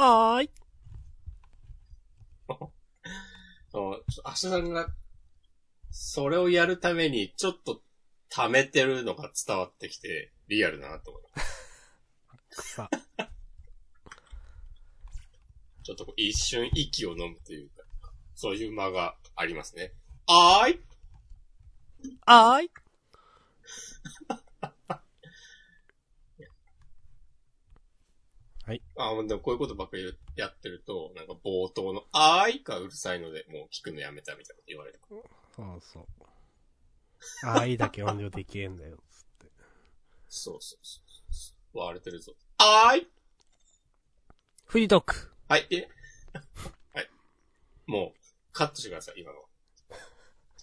あーい。そうアシさんが、それをやるために、ちょっと、溜めてるのが伝わってきて、リアルだなと思う。草。ちょっとこう一瞬息を飲むというか、そういう間がありますね。あーいあーい。あ、でもこういうことばっかりやってると、なんか冒頭の、あーいがうるさいので、もう聞くのやめたみたいなこと言われる。そうそう。あーいだけ音量できえんだよ、つって。そうそうそうそう。割れてるぞ。あーいフリートーク。はい、え？はい。もう、カットしてください、今のは。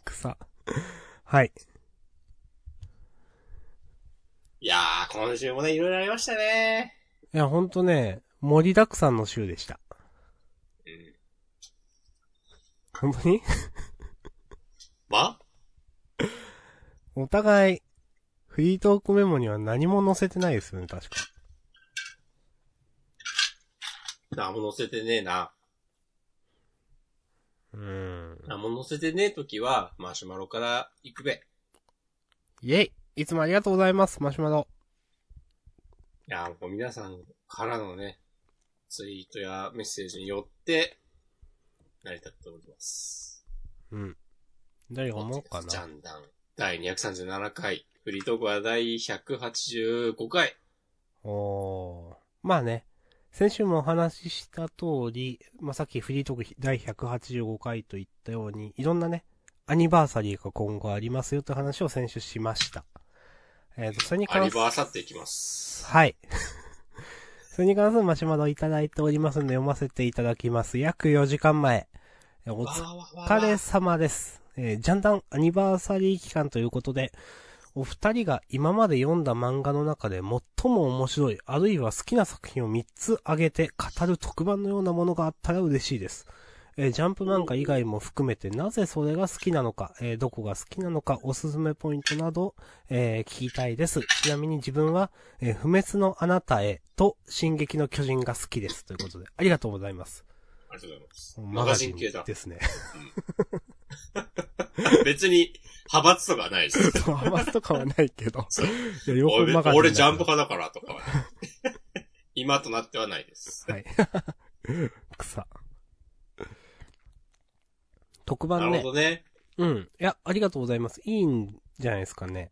草。はい。いやー、今週もね、いろいろありましたねいや、ほんとね、盛りだくさんの週でした。うん。本当に？ま？お互い、フリートークメモには何も載せてないですよね、確か。何も載せてねえな。うーん。何も載せてねえときは、マシュマロから行くべ。いイェイいつもありがとうございます、マシュマロ。やー、もう皆さんからのね、ツイートやメッセージによって、成り立っております。うん。誰が思うかジャなンダン。第237回。フリートークは第185回。おー。まあね、先週もお話しした通り、まあ、さっきフリートーク第185回と言ったように、いろんなね、アニバーサリーが今後ありますよという話を先週しました。えっ、と、それにア関すニバーサっていきます。はい。それに関するマシュマロいただいておりますので読ませていただきます。約4時間前。お疲れ様です。えージャンダンアニバーサリー期間ということで、お二人が今まで読んだ漫画の中で最も面白い、あるいは好きな作品を3つ挙げて語る特番のようなものがあったら嬉しいです。えージャンプ漫画以外も含めてなぜそれが好きなのか、えーどこが好きなのか、おすすめポイントなど、えー聞きたいです。ちなみに自分は、えー不滅のあなたへと、進撃の巨人が好きです。ということで、ありがとうございます。ありがとうございます。マガジン系だ。ですね。別に、派閥とかないです。そう、ハマスとかはないけど。いや、両方俺マガジャンプ派だからとかはね。今となってはないです。はい。草。特番ねなるほ。どね。うん。いや、ありがとうございます。いいんじゃないですかね。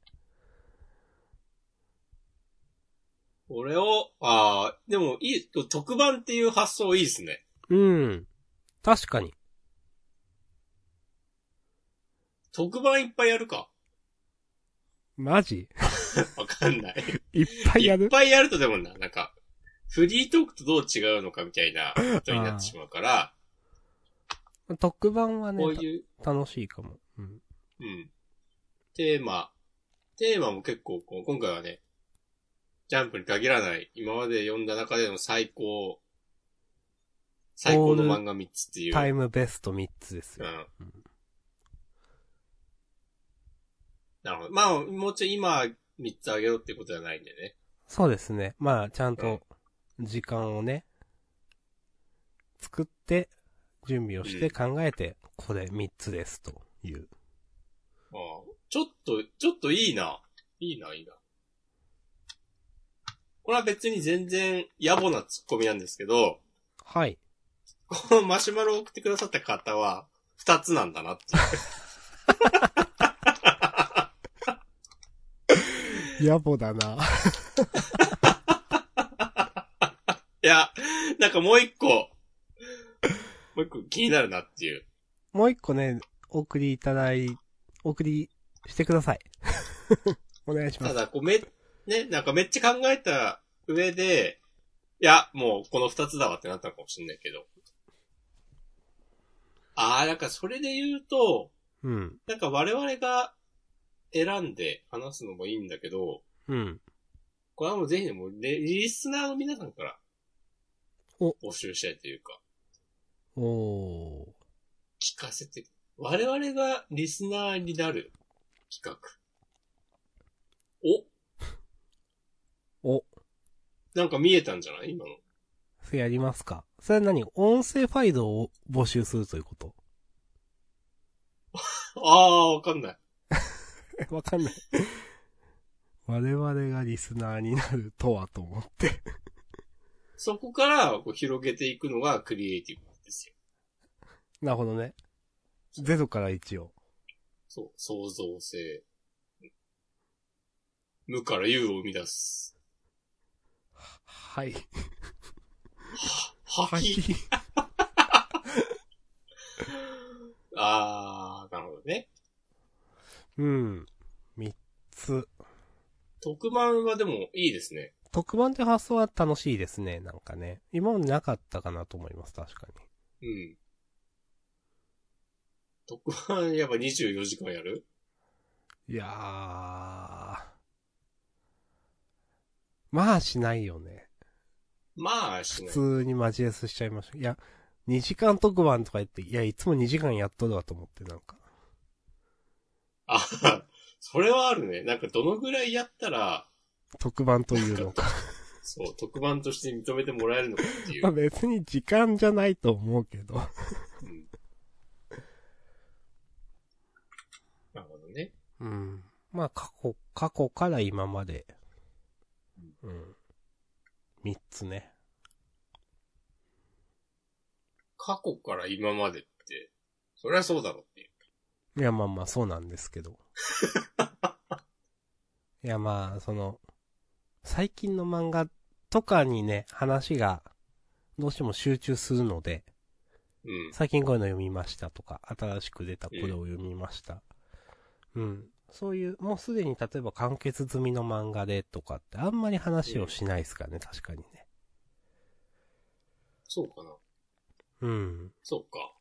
俺を、ああ、でもいい、特番っていう発想いいですね。うん。確かに。特番いっぱいやるか。マジ？わかんない。いっぱいやる？いっぱいやるとでもな、なんか、フリートークとどう違うのかみたいなことになってしまうから、特番はねこう、いう、た楽しいかも。うん。うん。テーマ、テーマも結構こう、今回はね、ジャンプに限らない、今まで読んだ中での最高、最高の漫画3つっていう。タイムベスト3つですよ。うん。なるほど。まあ、もうちょい今3つあげろってことじゃないんでね。そうですね。まあ、ちゃんと、時間をね、作って、準備をして考えて、これ3つですという。ああちょっと、ちょっといいな。いいな、いいな。これは別に全然野暮なツッコミなんですけど、はい。このマシュマロを送ってくださった方は、二つなんだなって。野暮だな。いや、なんかもう一個、もう一個気になるなっていう。もう一個ね、お送りいただい、お送りしてください。お願いします。ただ、こうめ、ね、なんかめっちゃ考えた上で、いや、もうこの二つだわってなったのかもしれないけど。ああ、なんかそれで言うと、うん。なんか我々が選んで話すのもいいんだけど、うん。これはもうぜひね、もうレリスナーの皆さんから、お募集したいというか、おー。聞かせて、我々がリスナーになる企画。お お。なんか見えたんじゃない？今の。それやりますか？それは何？音声ファイルを募集するということ？ああ、わかんない。え わかんない。我々がリスナーになるとはと思って。そこからこう広げていくのがクリエイティブですよ。なるほどね。ゼロから1を。そう、創造性。無から有を生み出す。はい。ははい。き。あー、なるほどね。うん。3つ。特番はでもいいですね。特番って発想は楽しいですね、なんかね。今までなかったかなと思います、確かに。うん。特番やっぱ24時間やる？いやー。まあしないよね。まあ、しない。普通にマジレスしちゃいました。いや、2時間特番とか言って、いや、いつも2時間やっとるわと思って、なんか。あ、それはあるね。なんかどのぐらいやったら、特番というのか。そう、特番として認めてもらえるのかっていまあう。別に時間じゃないと思うけど。うんなるほどね。うん。まあ過去、過去から今まで。うん。3つね。過去から今までって、そりゃそうだろうっていう。いや、まあまあ、そうなんですけど。いや、まあ、その、最近の漫画とかにね、話が、どうしても集中するので、うん。最近こういうの読みましたとか、新しく出たこれを読みました。うん。そういう、もうすでに例えば完結済みの漫画でとかってあんまり話をしないですからね、確かにね。そうかな。うん。そうか。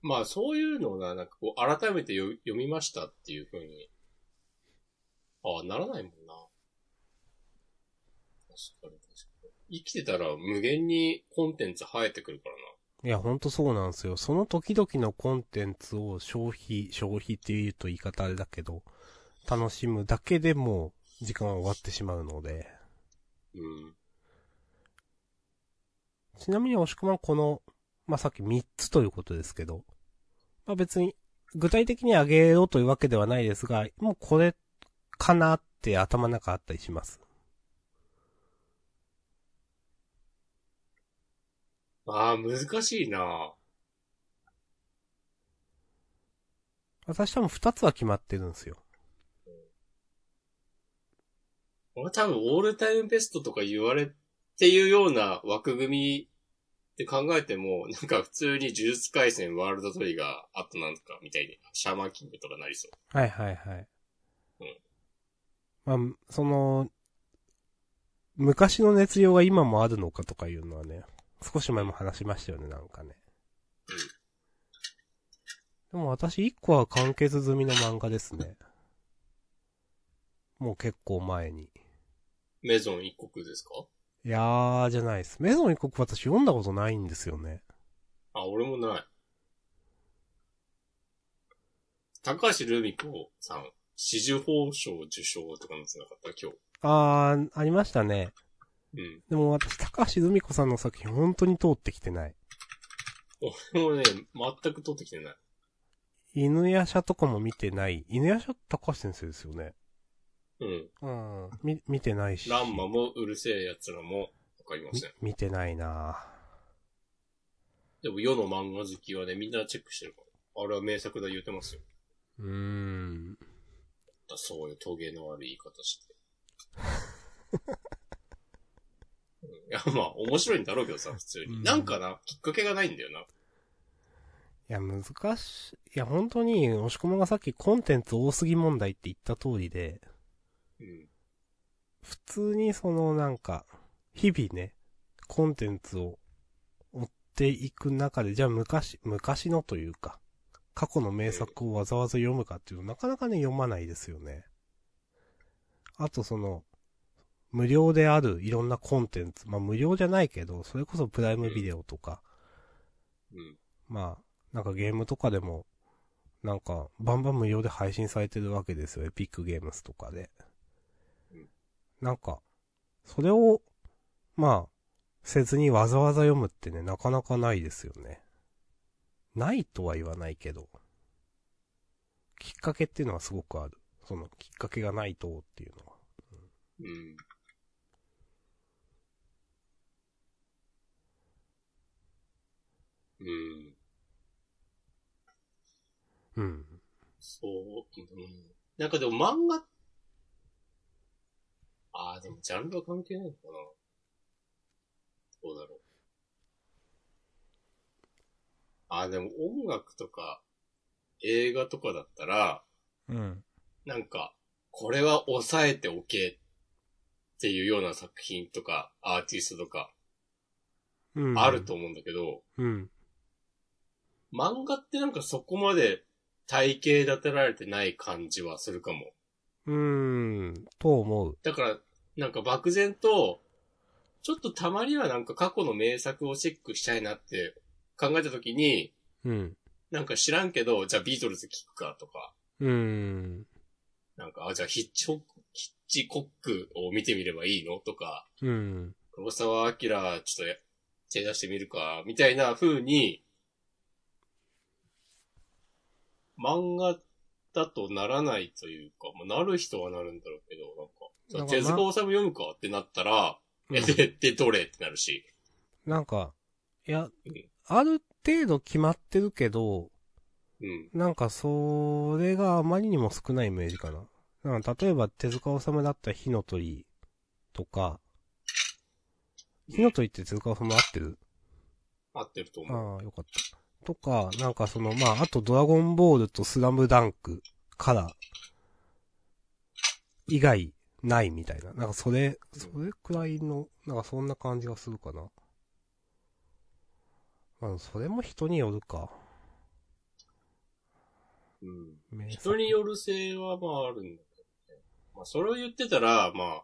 まあ、そういうのをな、なんかこう、改めてよ読みましたっていう風に、ああ、ならないもんな。確かに確かに。生きてたら無限にコンテンツ生えてくるからな。いや、ほんとそうなんですよ。その時々のコンテンツを消費、消費って言うと言い方あれだけど、楽しむだけでもう時間は終わってしまうので。うん。ちなみに押し込まんこの、まあ、さっき3つということですけど、まあ、別に具体的にあげろというわけではないですが、もうこれかなって頭の中あったりします。ああ、難しいな私多分2つは決まってるんですよ。俺多分オールタイムベストとか言われていうような枠組みって考えても、なんか普通に呪術回戦ワールドトリガー、あとなんかみたいに、シャーマンキングとかなりそう。はいはいはい。うんまあ、その、昔の熱量が今もあるのかとかいうのはね、少し前も話しましたよね、なんかね。でも私一個は完結済みの漫画ですね。もう結構前に。メゾン一国ですか？いやー、じゃないです。メゾン一国私読んだことないんですよね。あ、俺もない。高橋留美子さん、紫綬褒章受賞とかのつなかった？今日。あー、ありましたね。うん。でも私、高橋留美子さんの作品本当に通ってきてない。俺もね、全く取ってきてない。犬夜叉とかも見てない。犬夜叉高橋先生ですよね。うん。うん。み、見てないし。ランマもうるせえ奴らもわかりまみせん。見てないなでも世の漫画好きはね、みんなチェックしてるから。あれは名作だ言うてますよ。うーん。そういうトゲのある言い方して。うんいや、まあ、面白いんだろうけどさ、普通に。うんなんかな、きっかけがないんだよな。いや、難しい。いや、本当に、押し込まがさっきコンテンツ多すぎ問題って言った通りで、うん。普通にそのなんか、日々ね、コンテンツを追っていく中で、じゃあ昔、昔のというか、過去の名作をわざわざ読むかっていうと、なかなかね、読まないですよね。あとその、無料であるいろんなコンテンツ、まあ無料じゃないけど、それこそプライムビデオとか、うん。まあ、なんかゲームとかでも、なんか、バンバン無料で配信されてるわけですよ。エピックゲームスとかでうん。なんか、それを、まあ、せずにわざわざ読むってね、なかなかないですよね。ないとは言わないけど。きっかけっていうのはすごくある。その、きっかけがないとっていうのは。うん。うん。うん。そう、うん。なんかでも漫画、ああ、でもジャンルは関係ないのかな。どうだろう。ああ、でも音楽とか映画とかだったら、うん。なんか、これは抑えておけっていうような作品とか、アーティストとか、うん。あると思うんだけど、うん。漫画ってなんかそこまで体系立てられてない感じはするかも。うーん。と思う。だから、なんか漠然と、ちょっとたまにはなんか過去の名作をチェックしたいなって考えたときに、うん。なんか知らんけど、じゃあビートルズ聞くかとか、うーん。なんか、あ、じゃあヒッチホック、ヒッチコックを見てみればいいのとか、うん。黒沢明、ちょっとや手出してみるか、みたいな風に、漫画だとならないというか、まあ、なる人はなるんだろうけど、なんか、手塚治虫読むかってなったら、え、うんで、で、どれってなるし。なんか、いやうん、ある程度決まってるけど、うん。なんかそれがあまりにも少ないイメージかな。なんか例えば手塚治虫だったら火の鳥とか、火の鳥って手塚治虫合ってる？合ってると思う。ああ、よかった。とか、なんかその、まあ、あとドラゴンボールとスラムダンクから、以外ないみたいな。なんかそれ、それくらいの、なんかそんな感じがするかな。まあ、それも人によるか。うん。人による性はまああるんだけどね。まあそれを言ってたら、まあ、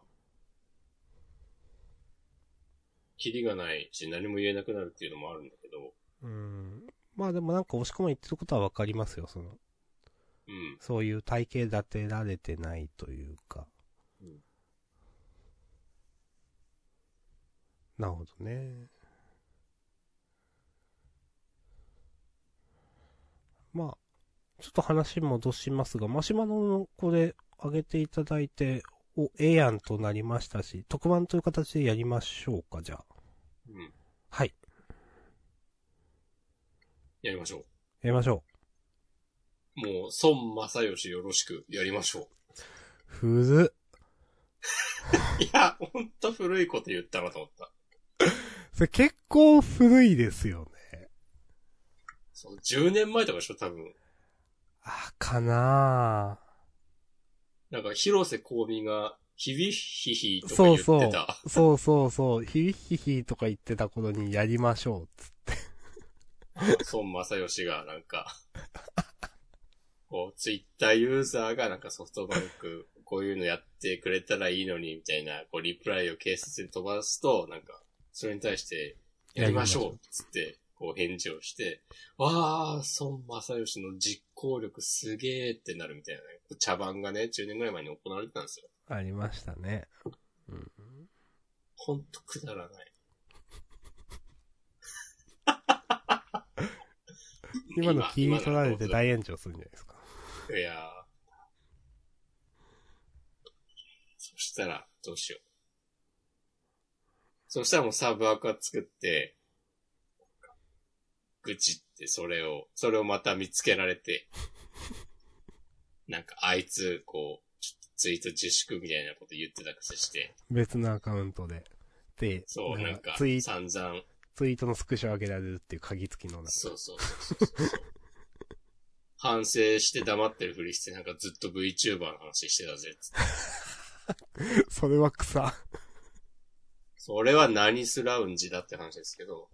キリがないし何も言えなくなるっていうのもあるんだけど、うん。まあでもなんか押し込ま言ってることはわかりますよ、その。うん。そういう体系立てられてないというか。うんなるほどね。まあ、ちょっと話戻しますが、マシュマロのこれ上げていただいて、お、ええやんとなりましたし、特番という形でやりましょうか、じゃあ。うん。はい。やりましょう。やりましょう。もう、孫正義よろしくやりましょ古っ。う。いや、ほんと古いこと言ったなと思った。それ結構古いですよね。そう、10年前とかでしょ、多分。あ、かななんか、広瀬香美が、ひびひひとか言ってそうそうた。。そうそうそう。ヒビヒヒとか言ってた頃にやりましょう。つって。孫正義がなんか、こう、ツイッターユーザーがなんかソフトバンク、こういうのやってくれたらいいのに、みたいな、こう、リプライを警察に飛ばすと、なんか、それに対して、やりましょうつって、こう返事をして、わー、孫正義の実行力すげーってなるみたいなね。茶番がね、10年ぐらい前に行われてたんですよ。ありましたね。うん。ほんとくだらない。今の切り取られて大炎上するんじゃないですか。いやーそしたら、どうしよう。そしたらもうサブアカ作って、愚痴ってそれを、それをまた見つけられて、なんかあいつ、こう、ツイート自粛みたいなこと言ってたくせして、別のアカウントで。で、そう、なんかツイ、散々、ツイートのスクショ上げられるっていう鍵付きのな。そうそうそうそうそう。反省して黙ってるふりして、なんかずっと VTuber の話してたぜ、つって。それは草。それは何すラウンジだって話ですけど、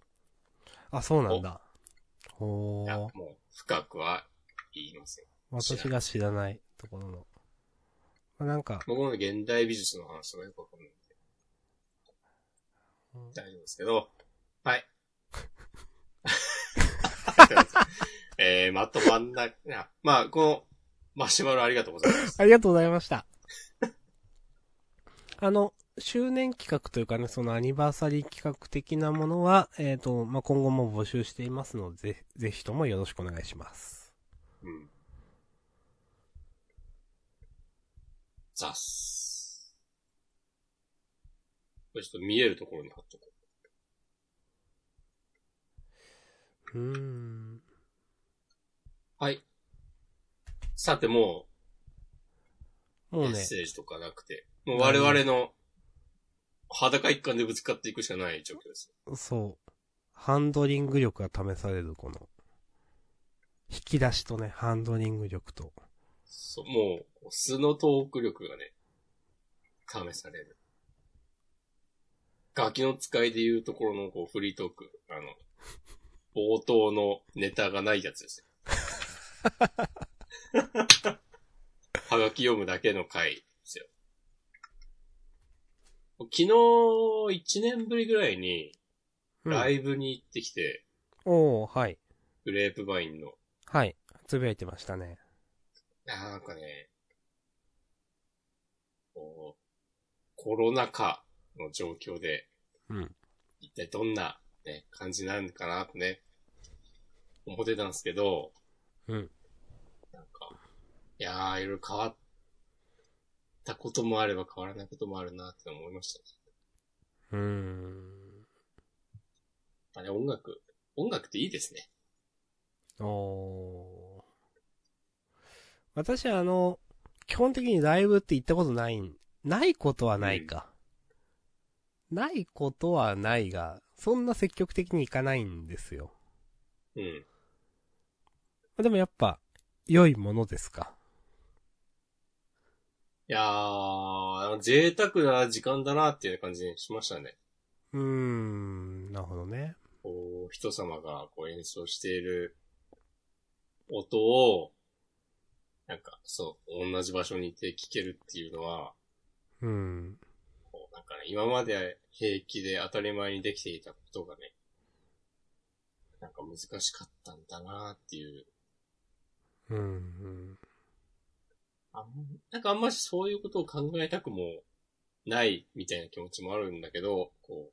あ、そうなんだ。ほいや、ー。もう深くは言いません。私が知らないところの。まあ、なんか、僕の現代美術の話とかよくわかんないんでうん。大丈夫ですけど、はい。えー、まとまんな、いやまあ、この、マシュマロありがとうございます。ありがとうございました。あの、周年企画というかね、そのアニバーサリー企画的なものは、えっ、と、まあ、今後も募集していますので、ぜぜひともよろしくお願いします。うん。ザス。これちょっと見えるところに貼っとこう。うーん。はい。さてもう、もうね、メッセージとかなくて、もう我々の裸一貫でぶつかっていくしかない状況です。そう。ハンドリング力が試される、この、引き出しとね、ハンドリング力と。そう、もう、素のトーク力がね、試される。ガキの使いでいうところのこうフリートーク、あの、冒頭のネタがないやつですよ。はがき読むだけの回ですよ。昨日、1年ぶりぐらいに、うんライブに行ってきて、おー、はい。グレープバインの。はい。つぶやいてましたね。なんかね、こう、コロナ禍の状況で、うん。一体どんな、ね、感じなのかなとね、思ってたんですけど、うん。なんか、いやー、いろいろ変わったこともあれば変わらないこともあるなって思いましたね。うーん。あれ、音楽、音楽っていいですね。おー。私あの、基本的にライブって行ったことないん、ないことはないか。ないことはないが、そんな積極的に行かないんですよ。うん。でもやっぱ、良いものですか？いやー、贅沢な時間だなっていう感じにしましたね。うーん、なるほどね。こう、人様がこう演奏している音を、なんか、そう、同じ場所にいて聴けるっていうのは、うん。こうなんかね、今まで平気で当たり前にできていたことがね、なんか難しかったんだなっていう、うん、うん。あんなんかあんましそういうことを考えたくもないみたいな気持ちもあるんだけど、こう、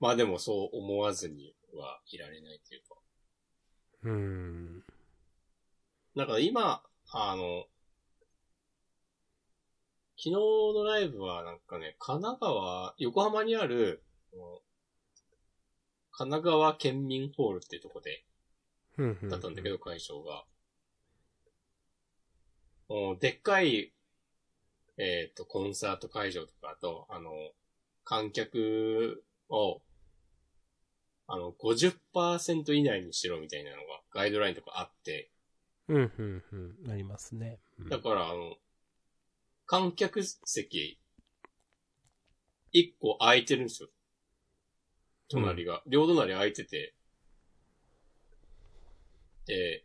まあでもそう思わずにはいられないというか、うん。なんか今、あの、昨日のライブはなんかね、神奈川、横浜にある、神奈川県民ホールっていうとこで。だったんだけど、会場が。でっかい、えっ、と、コンサート会場とかあと、あの、観客を、あの、50%以内にしろみたいなのがガイドラインとかあって、うん、うん、うん。なりますね。うんだから、あの、観客席、一個空いてるんですよ。隣が。両隣空いてて。で、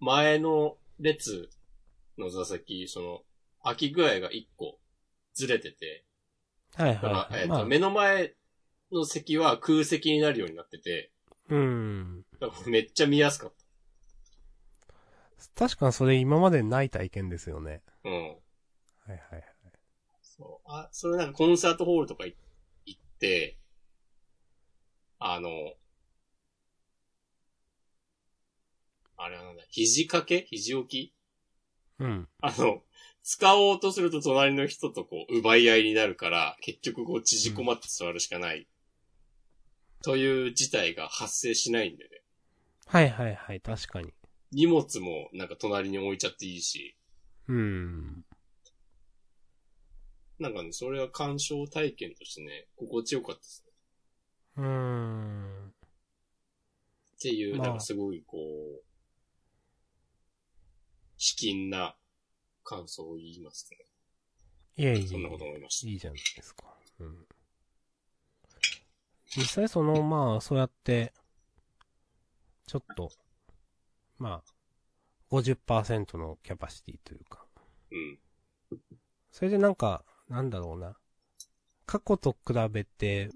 前の列の座席、その、空き具合が一個ずれてて、はいはい、はい。えっ、まあと、目の前の席は空席になるようになってて、うん。だからめっちゃ見やすかっ確かにそれ今までない体験ですよね。た。うん。はいはいはい。そう。あ、それなんかコンサートホールとかい行って、あの、あれはなんだ、肘掛け？肘置き？うん。あの、使おうとすると隣の人とこう、奪い合いになるから、結局こう、縮こまって座るしかない。という事態が発生しないんでね。はいはいはい、確かに。荷物もなんか隣に置いちゃっていいし、うん。なんかね、それは鑑賞体験としてね、心地よかったですね。うーん。っていう、まあなんかすごいこう、卑近な感想を言いますね。いえいえ。そんなこと思いました。いいじゃないですか。うん。実際その、まあ、そうやって、ちょっと、まあ、50%のキャパシティというか。うん。それでなんか、なんだろうな。過去と比べて、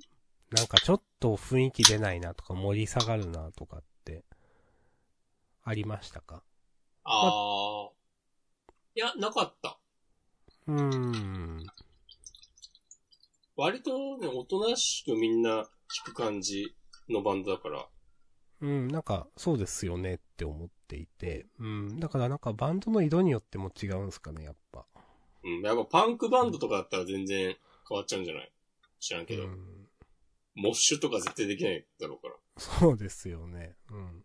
なんかちょっと雰囲気出ないなとか盛り下がるなとかって、ありましたか？あー。いや、なかった。うーん。割とね、おとなしくみんな聞く感じのバンドだから。うん、なんか、そうですよねって思っていて。うん、だからなんかバンドの色によっても違うんすかね、やっぱ。うん。やっぱパンクバンドとかだったら全然変わっちゃうんじゃない？知らんけど。うん、モッシュとか絶対できないだろうから。そうですよね。うん。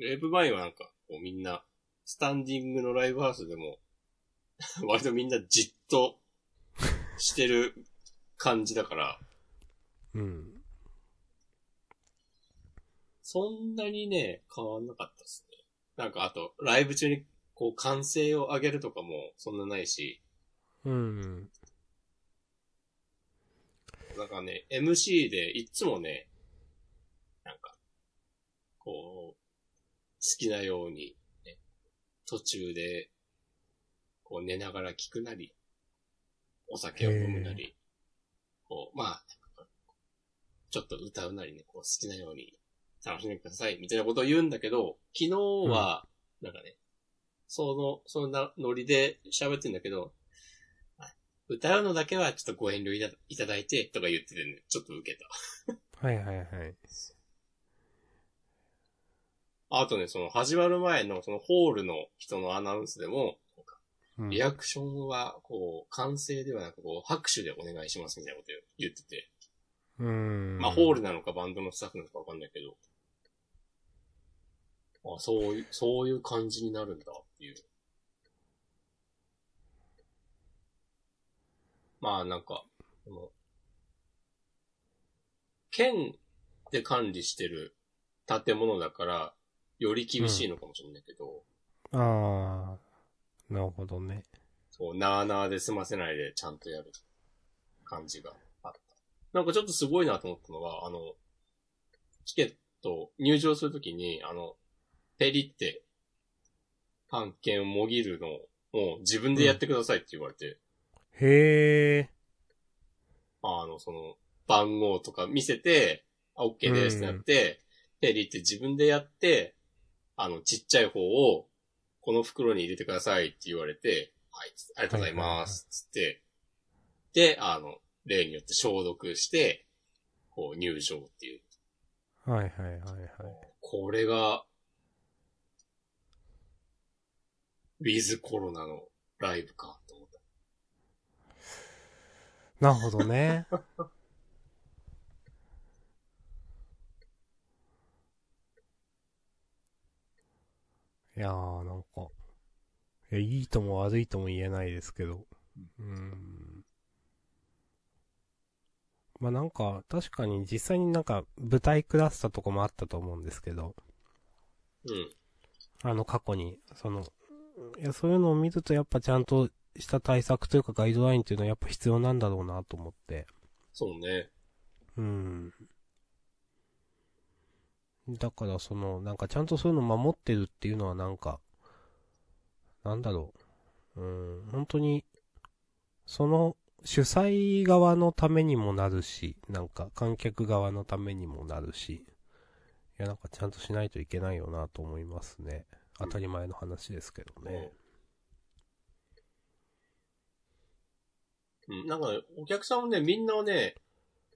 グレープバインはなんか、こうみんな、スタンディングのライブハウスでも、割とみんなじっとしてる感じだから、うん。そんなにね、変わんなかったですね。なんかあと、ライブ中にこう歓声を上げるとかもそんなないし、うん。なんかね、MC でいっつもね、なんか、こう、好きなように、ね、途中で、こう寝ながら聞くなり、お酒を飲むなり、こう、まあ、ちょっと歌うなりね、こう好きなように楽しんでください、みたいなことを言うんだけど、昨日は、なんかね、その、そんなノリで喋ってんだけど、歌うのだけはちょっとご遠慮いたいただいて、とか言っててね、ちょっと受けた。はいはいはい。あとね、その始まる前のそのホールの人のアナウンスでも、リアクションは、こう、歓声ではなく、こう、拍手でお願いしますみたいなこと言ってて、うん。まあ、ホールなのかバンドのスタッフなのかわかんないけど、あ、そういう、そういう感じになるんだっていう。まあ、なんか、この、県で管理してる建物だから、より厳しいのかもしれないけど、ああ、なるほどね。そう、なーなーで済ませないでちゃんとやる感じがあった。なんかちょっとすごいなと思ったのは、あの、チケット入場するときに、あの、ペリって、パン券をもぎるのを自分でやってくださいって言われて、へえ。あの、その、番号とか見せて、あ、OK ですってなって、ペリって自分でやって、あの、ちっちゃい方を、この袋に入れてくださいって言われて、はい、ありがとうございます、つって、で、あの、例によって消毒して、こう入場っていう。はいはいはいはい。これが、ウィズコロナのライブか、と思った。なるほどね。いやー、なんか、いや、いいとも悪いとも言えないですけど。うーん。まあなんか、確かに実際になんか舞台クラスターとかもあったと思うんですけど、うん。あの過去に、その、いや、そういうのを見るとやっぱちゃんとした対策というかガイドラインっていうのはやっぱ必要なんだろうなと思って。そうね。うん。だからその、なんかちゃんとそういうの守ってるっていうのはなんか、なんだろう。うん、本当に、その主催側のためにもなるし、なんか観客側のためにもなるし、いやなんかちゃんとしないといけないよなと思いますね。当たり前の話ですけどね。うん、なんかね、お客さんもね、みんなはね、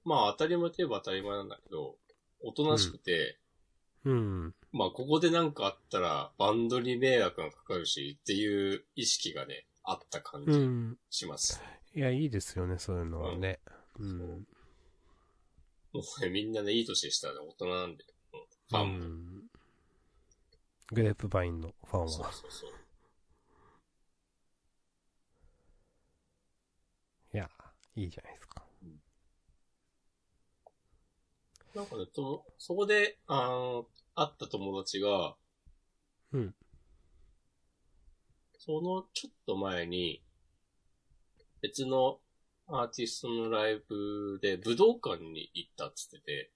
まあ当たり前といえば当たり前なんだけど、おとなしくて、うん。まあここでなんかあったらバンドに迷惑がかかるしっていう意識がね、あった感うじん。します。いや、いいですよね、そういうのはね。うん。もうね、みんなね、いい年したら大人なんで、うんフうァンも。ん。グレープバインのファンは。そうそうそう。いや、いいじゃないですか。なんかね、ともそこで、あの、会った友達が、うん。そのちょっと前に、別のアーティストのライブで武道館に行ったっつってて、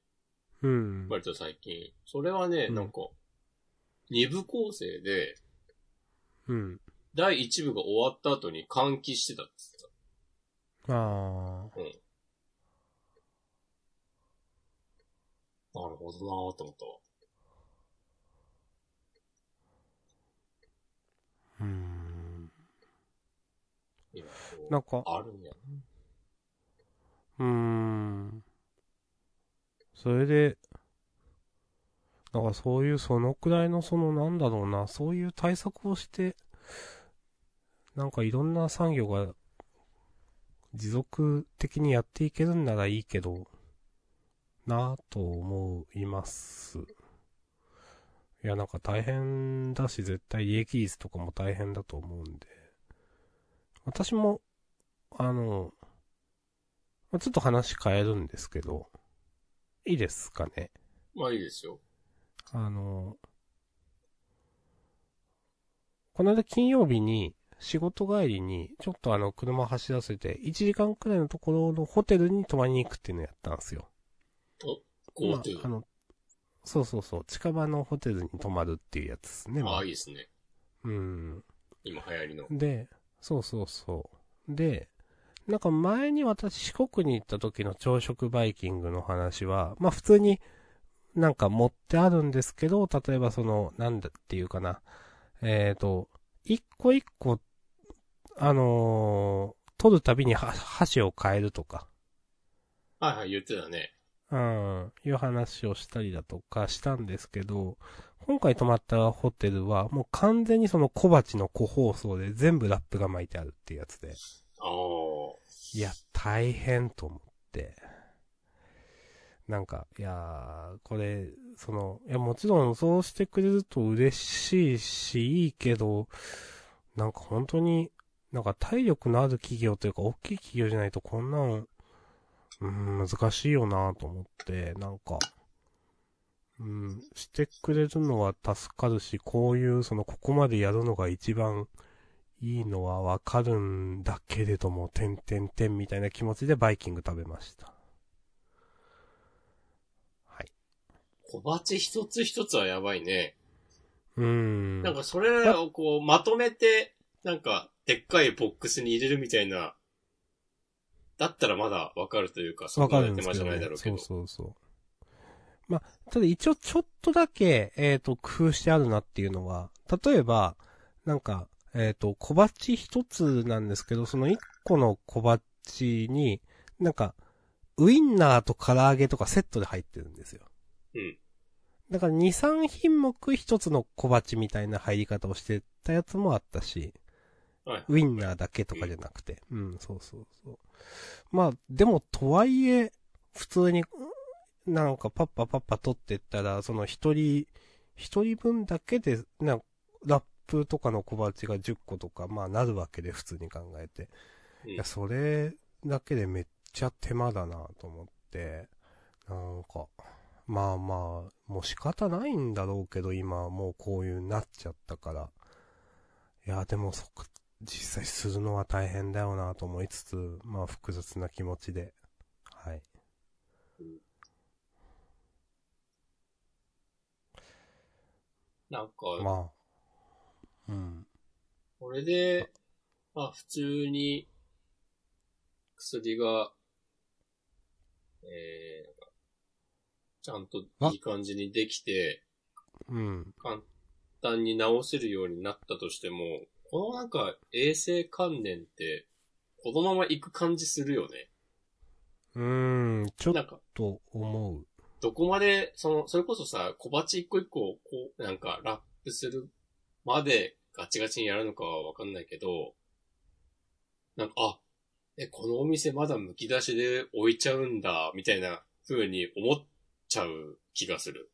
うん。割と最近。それはね、うんなんか、二部構成で、うん。第一部が終わった後に換気してたっつってああ。た。うん。なるほどなぁと思ったわ。うん。いやそうなんか、あるんやうーん。それで、だからそういうそのくらいのそのなんだろうな、そういう対策をして、なんかいろんな産業が持続的にやっていけるんならいいけど、なぁと思います。いや、なんか大変だし、絶対利益率とかも大変だと思うんで。私も、あの、まあちょっと話変えるんですけど、いいですかね？まあいいですよ。あの、この間金曜日に仕事帰りにちょっとあの車走らせて1時間くらいのところのホテルに泊まりに行くっていうのをやったんですよ。ま GoTo あ、あの、そうそうそう、近場のホテルに泊まるっていうやつですね。まああ、いいですね。うん。今流行りの。で、そうそうそう。で、なんか前に私四国に行った時の朝食バイキングの話は、まあ普通になんか持ってあるんですけど、例えばその、なんだっていうかな。えっ、と、一個一個、あのー取るたびには箸を変えるとか、はいはい、言ってたね。うん、いう話をしたりだとかしたんですけど、今回泊まったホテルはもう完全にその小鉢の個包装で全部ラップが巻いてあるっていうやつで。いや、大変と思って。なんか、いやー、これ、その、いや、もちろんそうしてくれると嬉しいし、いいけど、なんか本当に、なんか体力のある企業というか、大きい企業じゃないとこんなん、うーん、難しいよなと思って、なんか、うん、してくれるのは助かるし、こういう、その、ここまでやるのが一番いいのはわかるんだけれども、てんてんてんみたいな気持ちでバイキング食べました。はい。小鉢一つ一つはやばいね。うーん。なんかそれをこう、まとめて、なんか、でっかいボックスに入れるみたいな、だったらまだわかるというか、そこまで手間じゃないだろうけど。そうそうそう。まあ、ただ一応ちょっとだけ、えっ、と、工夫してあるなっていうのは、例えば、なんか、えっ、と、小鉢一つなんですけど、その一個の小鉢に、なんか、ウインナーと唐揚げとかセットで入ってるんですよ。うん。だから2、3品目一つの小鉢みたいな入り方をしてたやつもあったし、はい。ウインナーだけとかじゃなくて。うん、そうそうそう。まあ、でも、とはいえ、普通に、なんかパッパパッパ取ってったら、その一人、一人分だけで、なラップとかの小鉢が10個とか、まあなるわけで普通に考えて。うんいや、それだけでめっちゃ手間だなと思って、なんか、まあまあ、もう仕方ないんだろうけど、今はもうこういうなっちゃったから。いや、でもそこ、実際するのは大変だよなと思いつつ、まあ複雑な気持ちで、はい。なんか、まあ、うん。これで、まあ普通に、薬が、えー、ちゃんといい感じにできて、うん。簡単に治せるようになったとしても、このなんか衛生観念って、このまま行く感じするよね。うーん、ちょっなんか、と思う。どこまで、その、それこそさ、小鉢一個一個、こう、なんか、ラップするまでガチガチにやるのかはわかんないけど、なんか、あ、え、このお店まだ剥き出しで置いちゃうんだ、みたいな風に思っちゃう気がする。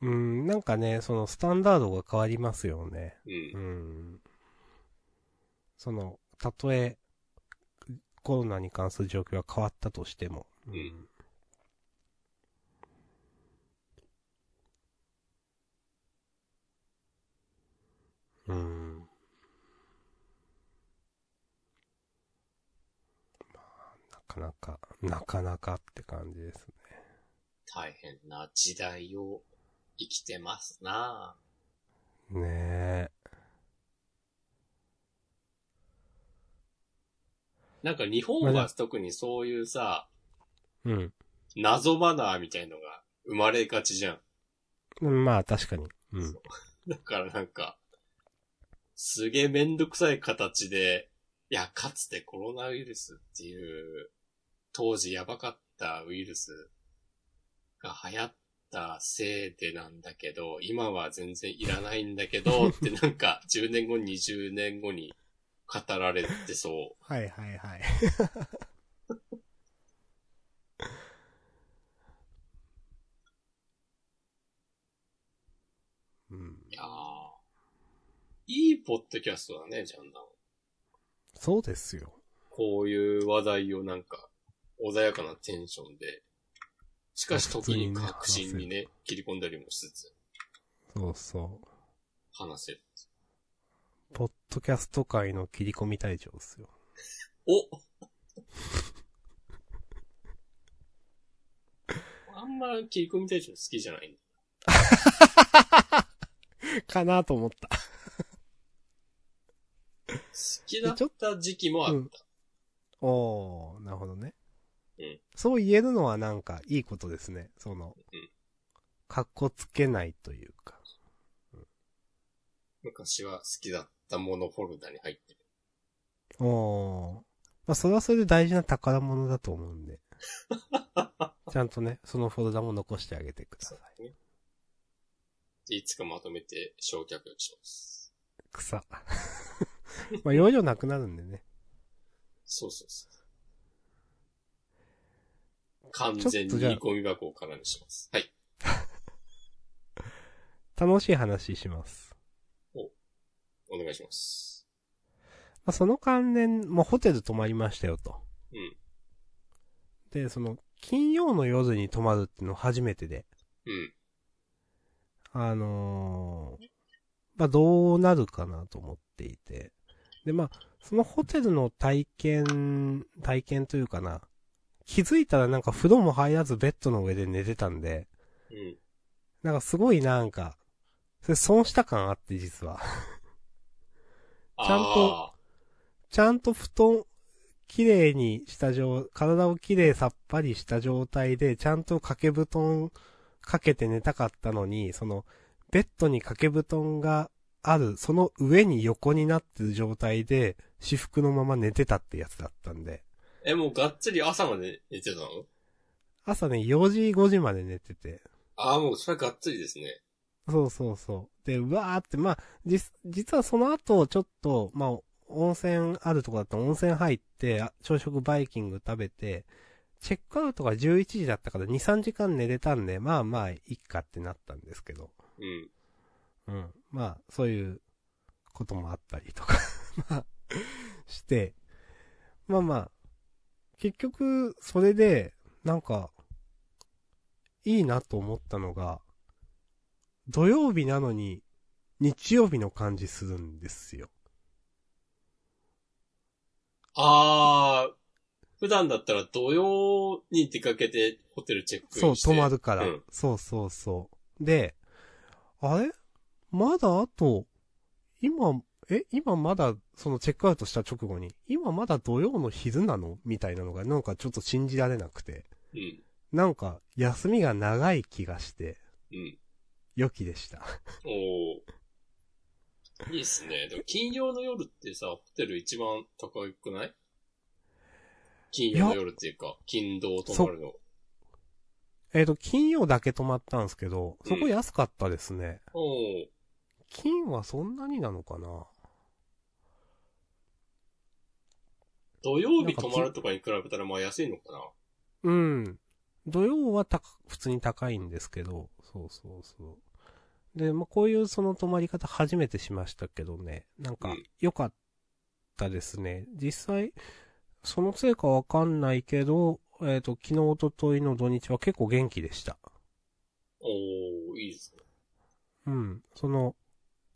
うん、なんかね、そのスタンダードが変わりますよね。うんう。ん。その、たとえ、コロナに関する状況が変わったとしても。うんうん。まあ、なかなか、なかなかって感じですね。大変な時代を生きてますなねえ。なんか日本は特にそういうさ、うん。謎マナーみたいのが生まれがちじゃん。うんまあ、確かに。うん。だからなんか、すげえめんどくさい形で、いや、かつてコロナウイルスっていう、当時やばかったウイルスが流行ったせいでなんだけど、今は全然いらないんだけど、ってなんか10年後、20年後に語られてそう。はいはいはい。うん。いやー。いいポッドキャストだね、ジャンダン。そうですよ。こういう話題をなんか、穏やかなテンションで、しかし時に確信にね、切り込んだりもしつつ、そうそう。話せる。ポッドキャスト界の切り込み隊長ですよ。お あんま切り込み隊長好きじゃない。かなと思った。好きだった時期もあった。うんおー、なるほどね。うんそう言えるのはなんかいいことですね。そのうん、かっこつけないというか。昔は好きだったものフォルダに入ってる。おー。まあ、それはそれで大事な宝物だと思うんで。ちゃんとね、そのフォルダも残してあげてください。ね。いつかまとめて焼却します。草。まあ、容量なくなるんでね。そうそうそう。完全にゴミ箱を空にします。はい。楽しい話します。お願いします。まあ、その関連、もうホテル泊まりましたよと。うん。で、その、金曜の夜に泊まるっていうの初めてで。うん。あのーまあ、どうなるかなと思っていて。で、まあ、そのホテルの体験、体験というかな。気づいたらなんか風呂も入らずベッドの上で寝てたんで、うん。なんかすごいなんか、それ損した感あって実は。ちゃんとあちゃんと布団、綺麗にした状、体を綺麗さっぱりした状態で、ちゃんと掛け布団かけて寝たかったのに、その、ベッドに掛け布団がある、その上に横になってる状態で、私服のまま寝てたってやつだったんで、ーえ、もうがっつり朝まで寝てたの？朝ね、4時5時まで寝てて、ああ、もうそれはがっつりですね。そうそうそう。で、うわーって、まあ、じ、実はその後、ちょっと、まあ、温泉あるとこだったら温泉入って、あ朝食バイキング食べて、チェックアウトが11時だったから2、3時間寝れたんで、まあまあ、いいかってなったんですけど。うん。うん。まあ、そういうこともあったりとか、まあ、して、まあまあ、結局、それで、なんか、いいなと思ったのが、土曜日なのに、日曜日の感じするんですよ。ああ、普段だったら土曜に出かけてホテルチェックイそう、ンして。泊まるから。うんそうそうそう。で、あれ？まだあと、今、え、今まだ、そのチェックアウトした直後に、今まだ土曜の昼なの？みたいなのが、なんかちょっと信じられなくて。うん。なんか、休みが長い気がして、うん。良きでした。おーいいっすね。でも金曜の夜ってさ、ホテル一番高くない？金曜の夜っていうか、金土泊まるの。えっ、と、金曜だけ泊まったんですけど、うんそこ安かったですね。おー金はそんなになのかな？土曜日泊まるとかに比べたらまあ安いのかな？うん。土曜は高普通に高いんですけど、そうそうそう。で、まあ、こういうその泊まり方初めてしましたけどね、なんかうん良かったですね。実際、そのせいかわかんないけど、えっ、と、昨日、おとといの土日は結構元気でした。おーいいですね。うん。その、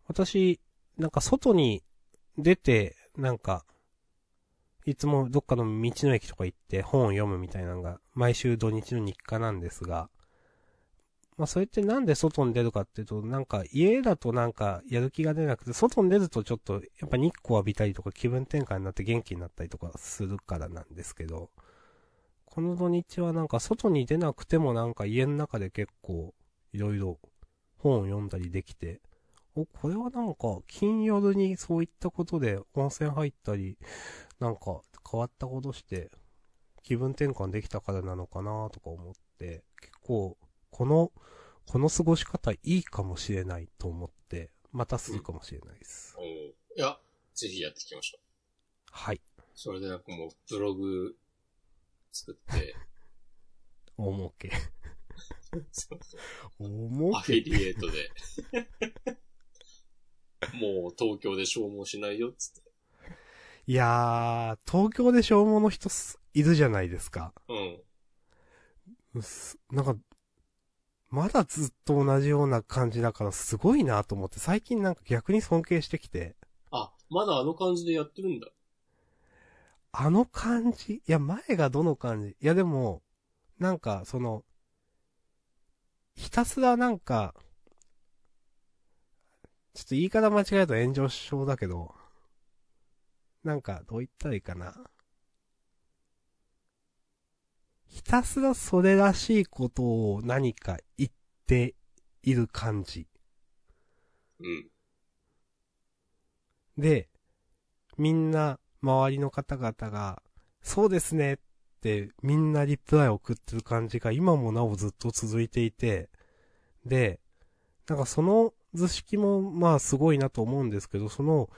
私、なんか外に出て、なんか、いつもどっかの道の駅とか行って本を読むみたいなのが、毎週土日の日課なんですが、まあそれってなんで外に出るかっていうと、なんか家だとなんかやる気が出なくて、外に出るとちょっとやっぱ日光浴びたりとか気分転換になって元気になったりとかするからなんですけど、この土日はなんか外に出なくてもなんか家の中で結構いろいろ本を読んだりできて、お、これはなんか、金夜にそういったことで温泉入ったり、なんか変わったことして、気分転換できたからなのかなとか思って、結構、この、この過ごし方いいかもしれないと思って、またするかもしれないです。おーいや、ぜひやっていきましょう。はい。それでなんかもう、ブログ作って、大儲け。大儲アフィリエイトで。もう東京で消耗しないよっつって。いやー、東京で消耗の人すいるじゃないですか。うん。なんか、まだずっと同じような感じだからすごいなと思って、最近なんか逆に尊敬してきて、あ、まだあの感じでやってるんだ。あの感じ？いや、前がどの感じ？いや、でも、なんか、その、ひたすらなんか、ちょっと言い方間違えると炎上しそうだけど、なんか、どう言ったらいいかな。ひたすらそれらしいことを何か言っている感じ。うん。で、みんな、周りの方々が、そうですねって、みんなリプライを送ってる感じが今もなおずっと続いていて、で、なんかその図式もまあすごいなと思うんですけど、その、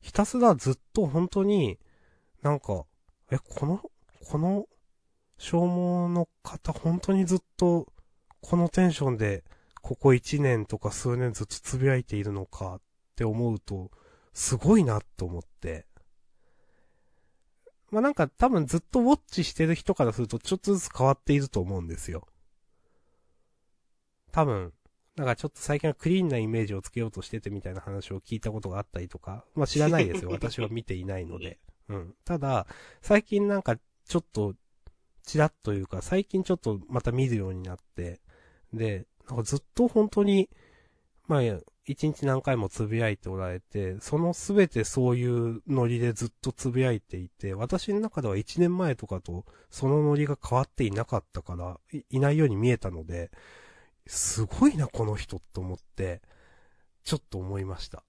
ひたすらずっと本当に、なんか、え、この、この、消耗の方本当にずっと、このテンションで、ここ1年とか数年ずっとつぶやいているのかって思うと、すごいなって思って。まあ、なんか多分ずっとウォッチしてる人からするとちょっとずつ変わっていると思うんですよ。多分、なんかちょっと最近はクリーンなイメージをつけようとしててみたいな話を聞いたことがあったりとか、まあ知らないですよ。私は見ていないので。うん。ただ、最近なんかちょっと、ちらっというか、最近ちょっとまた見るようになって、で、なんかずっと本当に、まあ、一日何回もつぶやいておられて、そのすべてそういうノリでずっとつぶやいていて、私の中では1年前とかとそのノリが変わっていなかったから、いいないように見えたので、すごいな、この人と思って、ちょっと思いました。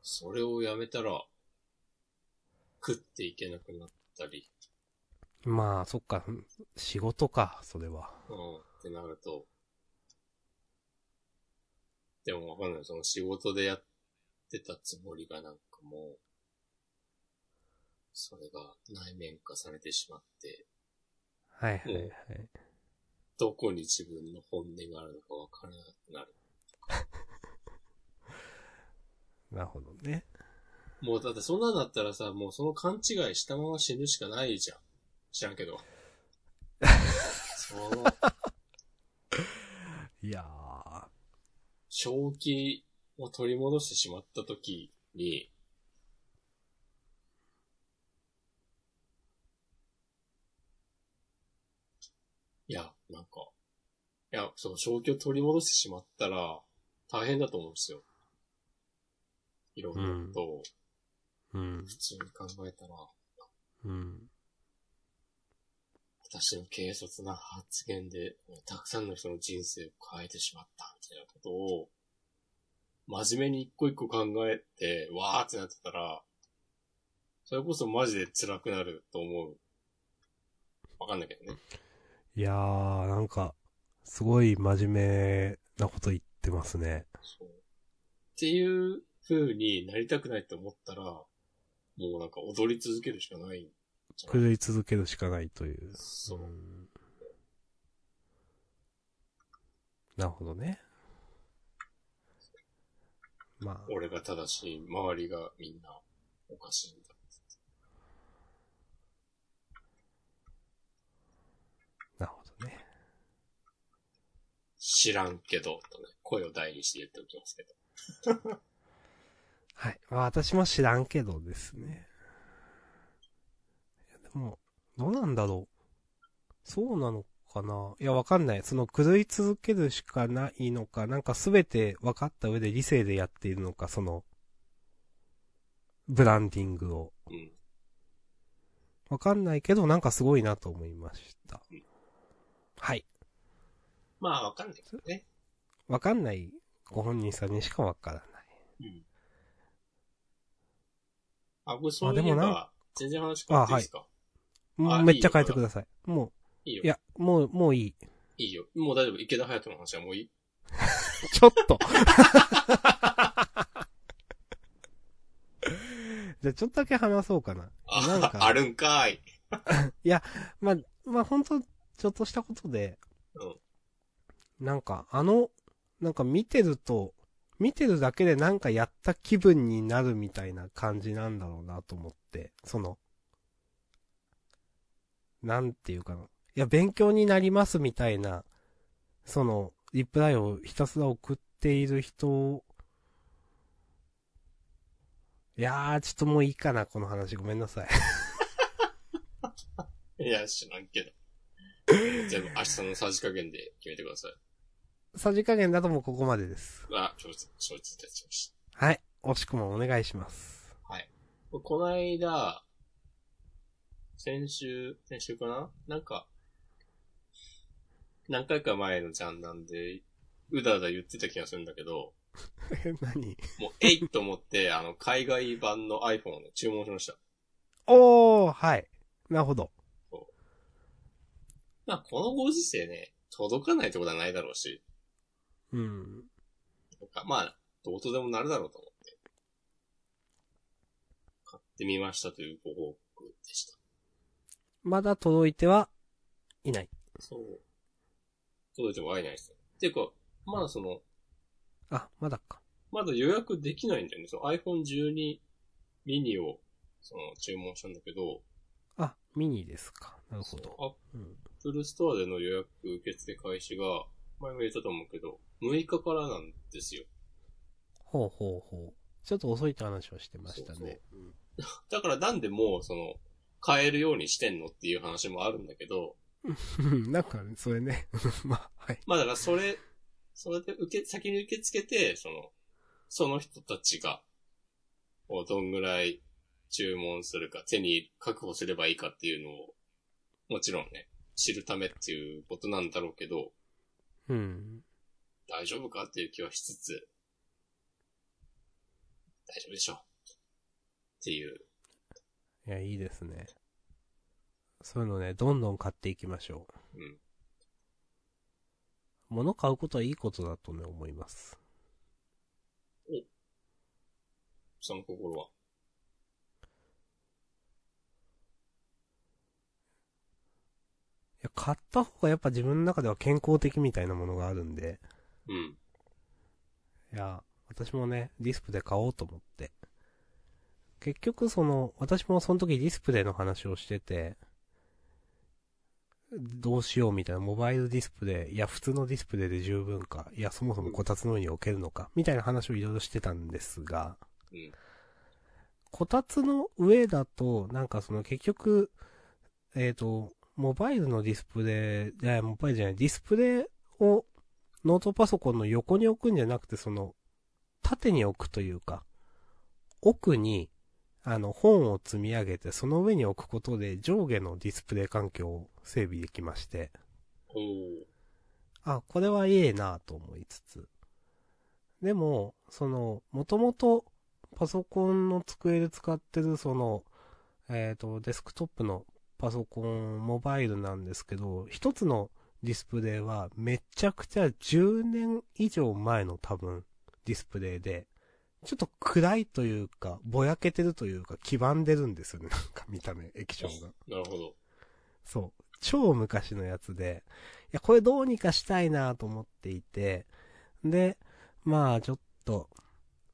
それをやめたら、食っていけなくなったり、まあ、そっか、仕事か、それは。うん、ってなると、でもわかんない。その仕事でやってたつもりがなんかもう、それが内面化されてしまって、はいはいはい。どこに自分の本音があるのかわからなくなる。なるほどね。もうだってそんなんだったらさ、もうその勘違いしたまま死ぬしかないじゃん。知らんけど。その、いやー、正気を取り戻してしまった時に、いや、なんか、いや、その正気を取り戻してしまったら、大変だと思うんですよ。いろんなことをうん、普通に考えたら、うん。私の軽率な発言で、たくさんの人の人生を変えてしまった、みたいなことを、真面目に一個一個考えて、わーってなってたら、それこそマジで辛くなると思う。わかんないけどね。いやー、なんか、すごい真面目なこと言ってますね。そう。っていう風になりたくないと思ったら、もうなんか踊り続けるしかないんじゃない？狂い続けるしかないという。そう。んなるほどね。まあ、俺が正しい、周りがみんなおかしいんだ。なるほどね。知らんけど、とね、声を大にして言っておきますけど。はい。まあ私も知らんけどですね。いやでも、どうなんだろう。そうなのかないや、わかんない。その狂い続けるしかないのか、なんかすべて分かった上で理性でやっているのか、その、ブランディングを。うん。わかんないけど、なんかすごいなと思いました。はい。まあ、わかんないけどね。わかんないご本人さんにしかわからない。うん。あ、これそうい全然話変わっていいですか？あもうめっちゃ変えてください。もいいよう、い。や、もう、もういい。いいよ。もう大丈夫。池田隼人の話はもういい？ちょっと。じゃあちょっとだけ話そうかな。なんあ、かあるんかーい。まあ、まあ本当ちょっとしたことで、うんなんかあの、なんか見てると、見てるだけでなんかやった気分になるみたいな感じなんだろうなと思って、その、なんていうかな。いや、勉強になりますみたいな、その、リプライをひたすら送っている人、いやー、ちょっともういいかな、この話。ごめんなさい。いや、知らんけど。全部明日のさじ加減で決めてください。さじ加減だともうここまでです。あ、承知、承知いたしましはい。惜しくもお願いします。た。はい。この間、先週、先週かななんか、何回か前のジャンなんで、うだうだ言ってた気がするんだけど、え、何？もう、えいと思って、あの、海外版の iPhone をね、注文しました。おー、はい。なるほど。まあ、このご時世ね、届かないってことはないだろうし、うん。なんかまあ、どうとでもなるだろうと思って、買ってみましたというご報告でした。まだ届いてはいない。そう。届いても会えないですよ。っていうか、まだその、あ、まだか。まだ予約できないんだよね。その iPhone12 ミニを、その、注文したんだけど、あ、ミニですか。なるほど。アッうん。プルストアでの予約受付開始が、前も言ったと思うけど、6日からなんですよ。ほうほうほう。ちょっと遅いって話をしてましたそうね。だからなんでもう、その、買えるようにしてんのっていう話もあるんだけど、うん なんか、それね。まあ、はい。まあだからそれ、それで受け、先に受け付けて、その、その人たちが、こうどんぐらい注文するか、手に確保すればいいかっていうのを、もちろんね、知るためっていうことなんだろうけど、うん。大丈夫かっていう気はしつつ、大丈夫でしょう。っていう。いや、いいですね。そういうのね、どんどん買っていきましょうん。う。物買うことはいいことだとね、思います。その心は。いや、買った方がやっぱ自分の中では健康的みたいなものがあるんで、うん。いや、私もね、ディスプレイ買おうと思って。結局その、私もその時ディスプレイの話をしてて、どうしようみたいな、モバイルディスプレイ、いや、普通のディスプレイで十分か、いや、そもそもこたつの上に置けるのか、みたいな話をいろいろしてたんですが、うん。こたつの上だと、なんかその結局、えっ、と、モバイルのディスプレイ、いや、モバイルじゃない、ディスプレイをノートパソコンの横に置くんじゃなくて、その、縦に置くというか、奥に、あの、本を積み上げて、その上に置くことで上下のディスプレイ環境を整備できまして。あ、これはいいなと思いつつ。でも、その、もともとパソコンの机で使ってるその、えっ、と、デスクトップのパソコン、モバイルなんですけど、一つのディスプレイはめちゃくちゃ10年以上前の多分ディスプレイで、ちょっと暗いというか、ぼやけてるというか、黄ばんでるんですよね。なんか見た目、液晶が。なるほど。そう。超昔のやつで、いや、これどうにかしたいなと思っていて、で、まあちょっと、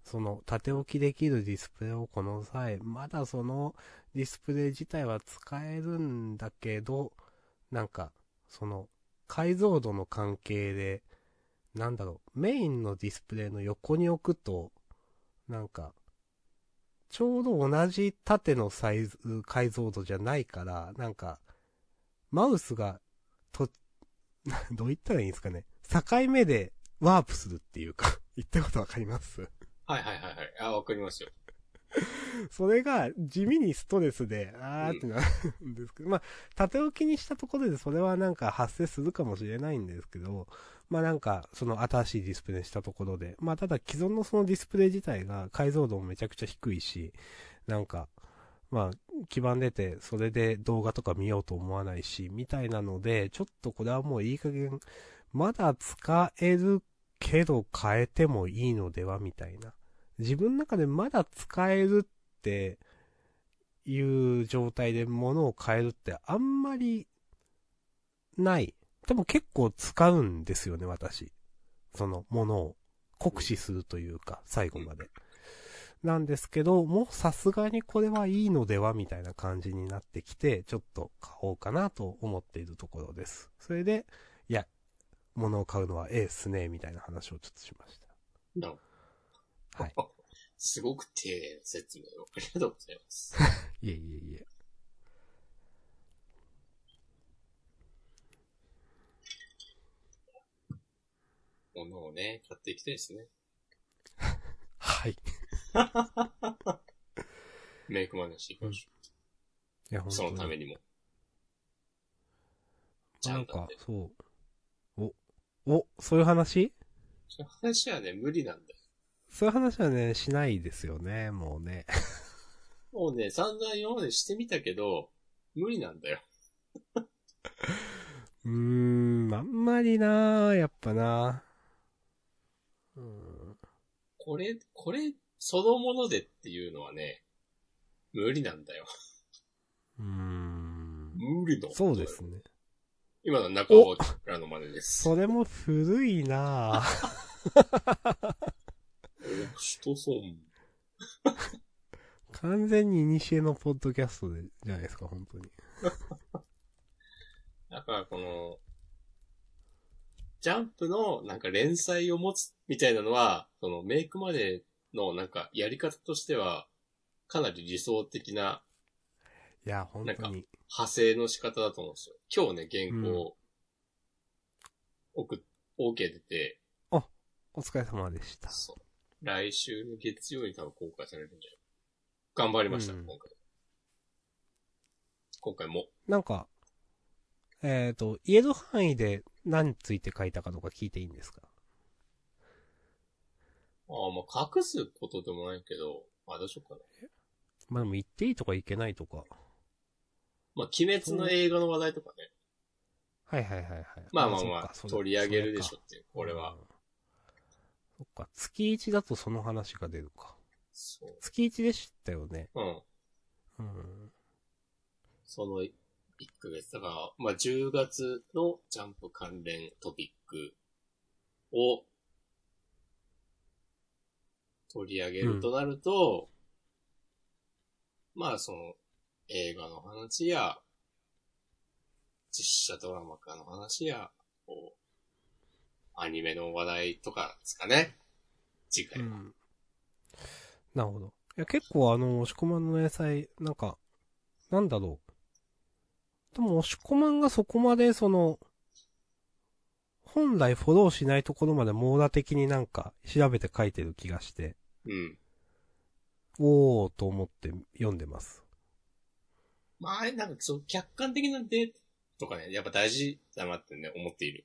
その、縦置きできるディスプレイをこの際、まだそのディスプレイ自体は使えるんだけど、なんか、その、解像度の関係で、なんだろう、メインのディスプレイの横に置くと、なんか、ちょうど同じ縦のサイズ、解像度じゃないから、なんか、マウスが、と、どう言ったらいいんですかね。境目でワープするっていうか、言ったことわかります？はいはいはいはい。あ、わかりますよ。それが地味にストレスで、あーってなるんですけど、まあ、縦置きにしたところでそれはなんか発生するかもしれないんですけど、まあなんか、その新しいディスプレイにしたところで、まあただ既存のそのディスプレイ自体が解像度もめちゃくちゃ低いし、なんか、まあ、基盤出て、それで動画とか見ようと思わないし、みたいなので、ちょっとこれはもういい加減、まだ使えるけど変えてもいいのではみたいな。自分の中でまだ使えるっていう状態で物を変えるってあんまりない。多分結構使うんですよね、私。そのものを酷使するというか、最後まで。なんですけど、もうさすがにこれはいいのではみたいな感じになってきて、ちょっと買おうかなと思っているところです。それで、いや、物を買うのはええっすね、みたいな話をちょっとしました。なはい。すごく丁寧な説明を ありがとうございます。いえいえいえ。物をね、買っていきたいですね。はい。メイクマネしていきましいや、ょう。そ本当に。のためにも。なんんかそう。お、お、そういう話？その話はね、無理なんだよ。そういう話はね、しないですよね、もうね。もうね、散々今までしてみたけど、無理なんだよ。うーん、あんまりなーやっぱなうーん。これ、これ、そのものでっていうのはね、無理なんだよ。うーん。無理だ。そうです。ね。今の中尾らの真似です。それも古いなぁ。お人損。完全に西のポッドキャストで、じゃないですか、本当に。だからこの、ジャンプのなんか連載を持つみたいなのは、そのメイクまでのなんかやり方としては、かなり理想的ないや、本当に。派生の仕方だと思うんですよ。今日ね、原稿、送っ、OK 出て、お疲れ様でした。そう。来週の月曜に多分公開されるんじゃない？頑張りました、うん今回。今回も。なんか、えっ、と、言える範囲で何について書いたかとか聞いていいんですか？ああ、まあ、隠すことでもないけど、まあ、どうしようかな。まあでも言っていいとかいけないとか。まあ、鬼滅の映画の話題とかね。はいはいはいはい。まあまあまあ、取り上げるでしょっていう、これは。うんそっか、月1だとその話が出るか。そ月1でしたよね。う。うん。うん。その1ヶ月。だから、まあ、10月のジャンプ関連トピックを取り上げるとなると、まあ、その、映画の話や、実写ドラマ化の話や、こう、アニメの話題とかですかね。次回は。うん。なるほど。いや、結構あの、押し込まんの野菜、なんか、なんだろう。でも、押し込まんがそこまで、その、本来フォローしないところまで網羅的になんか調べて書いてる気がして、うん。おーと思って読んでます。まあ、あれ、なんか、そう、客観的なデータとかね、やっぱ大事だなってね、思っている。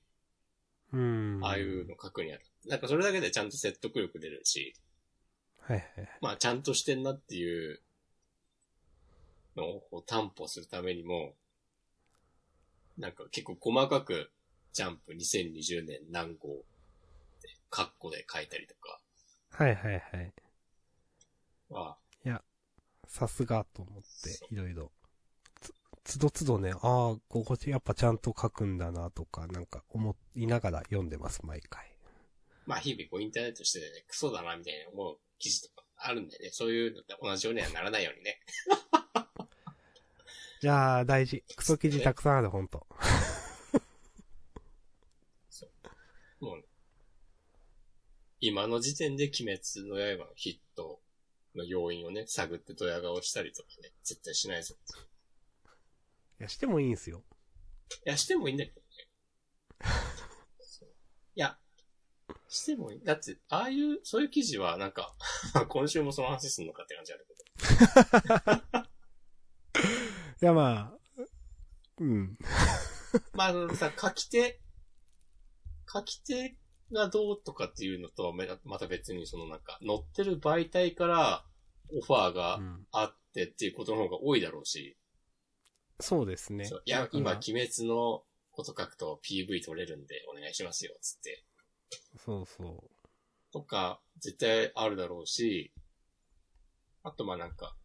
うん。ああいうの書くにあた。なんかそれだけでちゃんと説得力出るし、はいはいはい。まあちゃんとしてんなっていうのを担保するためにも、なんか結構細かくジャンプ2020年何号ってカッコで書いたりとかはいはいはい。は、さすがと思って、いろいろ。つ、つどつどね、ああ、ここやっぱちゃんと書くんだなとか、なんか思いながら読んでます、毎回。まあ日々こうインターネットしてね、クソだなみたいな思う記事とかあるんでね、そういうのって同じようにはならないようにね。いやー、大事。クソ記事たくさんある、ほんと。もう、今の時点で鬼滅の刃のヒットの要因をね、探ってドヤ顔したりとかね、絶対しないぞ。いや、してもいいんすよ。いや、してもいいんだけどね。いや、してもいい。だって、ああいう、そういう記事はなんか、今週もその話すんのかって感じあるけど。いや、まあ、うん。まあ、あのさ、書き手、書き手がどうとかっていうのとはめまた別にそのなんか、載ってる媒体からオファーがうん。あってっていうことの方が多いだろうし、そうですね。いや今、鬼滅のこと書くと PV 取れるんでお願いしますよ、つって。そうそとか、絶対あるだろうし、あとまあなんか、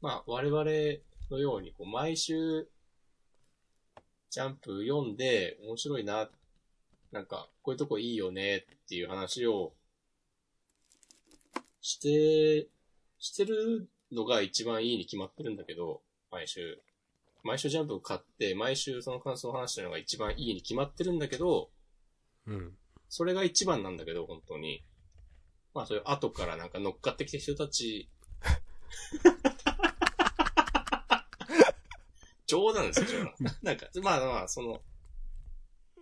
まあ我々のようにこう毎週、ジャンプ読んで面白いな、なんかこういうとこいいよねっていう話をして、してるのが一番いいに決まってるんだけど、毎週。毎週ジャンプを買って、毎週その感想を話してるのが一番いいに決まってるんだけど、う。うん。それが一番なんだけど、本当に。まあ、そういう後からなんか乗っかってきた人たち、冗談ですよ、冗談。なんか、まあまあ、その、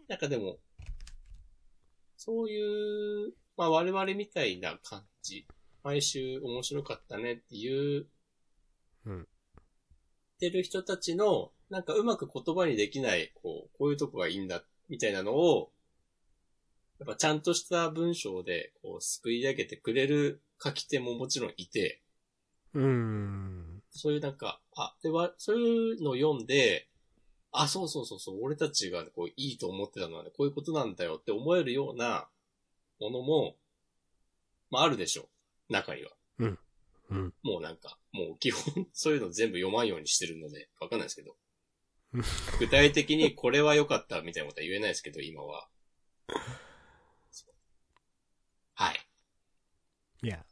なんかでも、そういう、まあ我々みたいな感じ、毎週面白かったねっていう、うん。ってる人たちの、なんかうまく言葉にできない、こう、こういうとこがいいんだ、みたいなのを、やっぱちゃんとした文章で、こう、救い上げてくれる書き手ももちろんいて、うーん。そういうなんか、あ、では、そういうのを読んで、あ、そうそうそうそう、俺たちがこう、いいと思ってたのはね、こういうことなんだよって思えるようなものも、まああるでしょう。中には。うん。もうなんか、もう基本、そういうの全部読まんようにしてるので、わかんないですけどうん。具体的にこれは良かったみたいなことは言えないですけど、今は。はい。いや。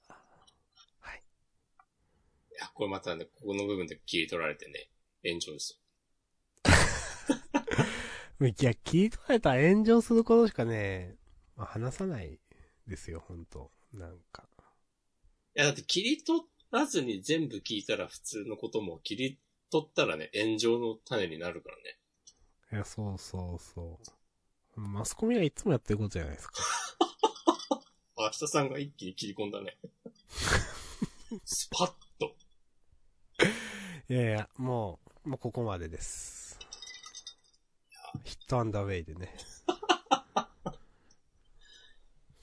いや、これまたね、ここの部分で切り取られてね、炎上ですよ。いや、聞い取られたら炎上することしかね、まあ、話さないですよ、ほんと。なんか。いや、だって切り取らずに全部聞いたら普通のことも切り取ったらね、炎上の種になるからね。いや、そうそうそう。マスコミはいつもやってることじゃないですか。明日さんが一気に切り込んだね。スパッと。いやいや、もう、もうここまでです。ヒットアンダーウェイでね。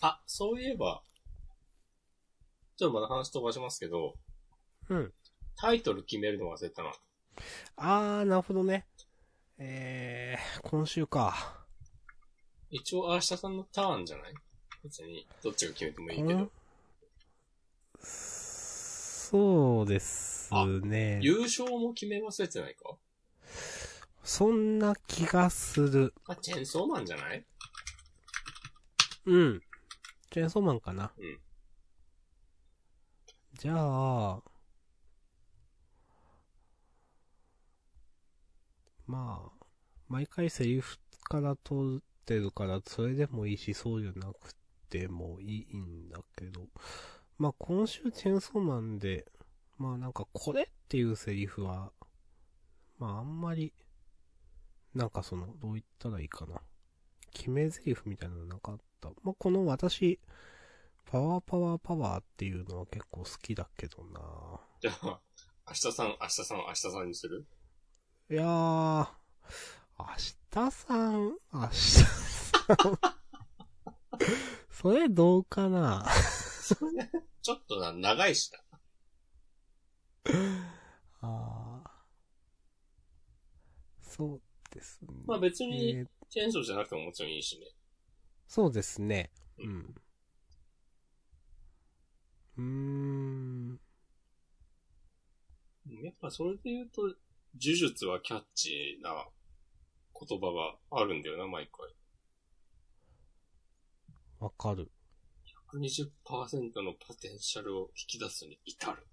あ、そういえば、ちょっとまだ話飛ばしますけど、うん。タイトル決めるの忘れたな。あー、なるほどね。えー、今週か。一応明日さんのターンじゃない？別に、どっちが決めてもいいけど。そうですね。優勝も決め忘れてないか？そんな気がする。あ、チェンソーマンじゃない？うん。チェーンソーマンかな。うん。じゃあ、まあ、毎回セリフから取ってるから、それでもいいし、そうじゃなくてもいいんだけど、まあ今週チェーンソーマンで、まあなんかこれっていうセリフは、まああんまり、なんかその、どう言ったらいいかな。決め台詞みたいなのなかった。まあこの私、パワーパワーパワーっていうのは結構好きだけどなじゃあ、明日さん、明日さん、明日さんにする？いやー、明日さん、明日さん。それどうかな？ちょっとな、長いしな。あーそうですね。まあ別にえーチェーンソーじゃなくてももちろんいいしね。そうですね。うん。うーん。やっぱそれで言うと、呪術はキャッチーな言葉があるんだよな、毎回。わかる。120%のポテンシャルを引き出すに至る。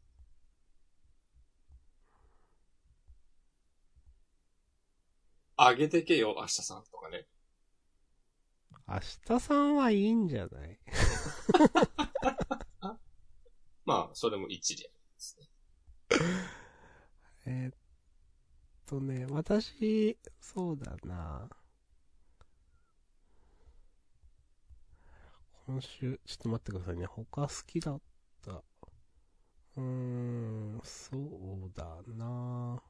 上げてけよ、明日さんとかね。明日さんはいいんじゃない？まあ、それも一理ですね。えーっとね、私、そうだな。今週、ちょっと待ってくださいね。他好きだった。うーん、そうだな。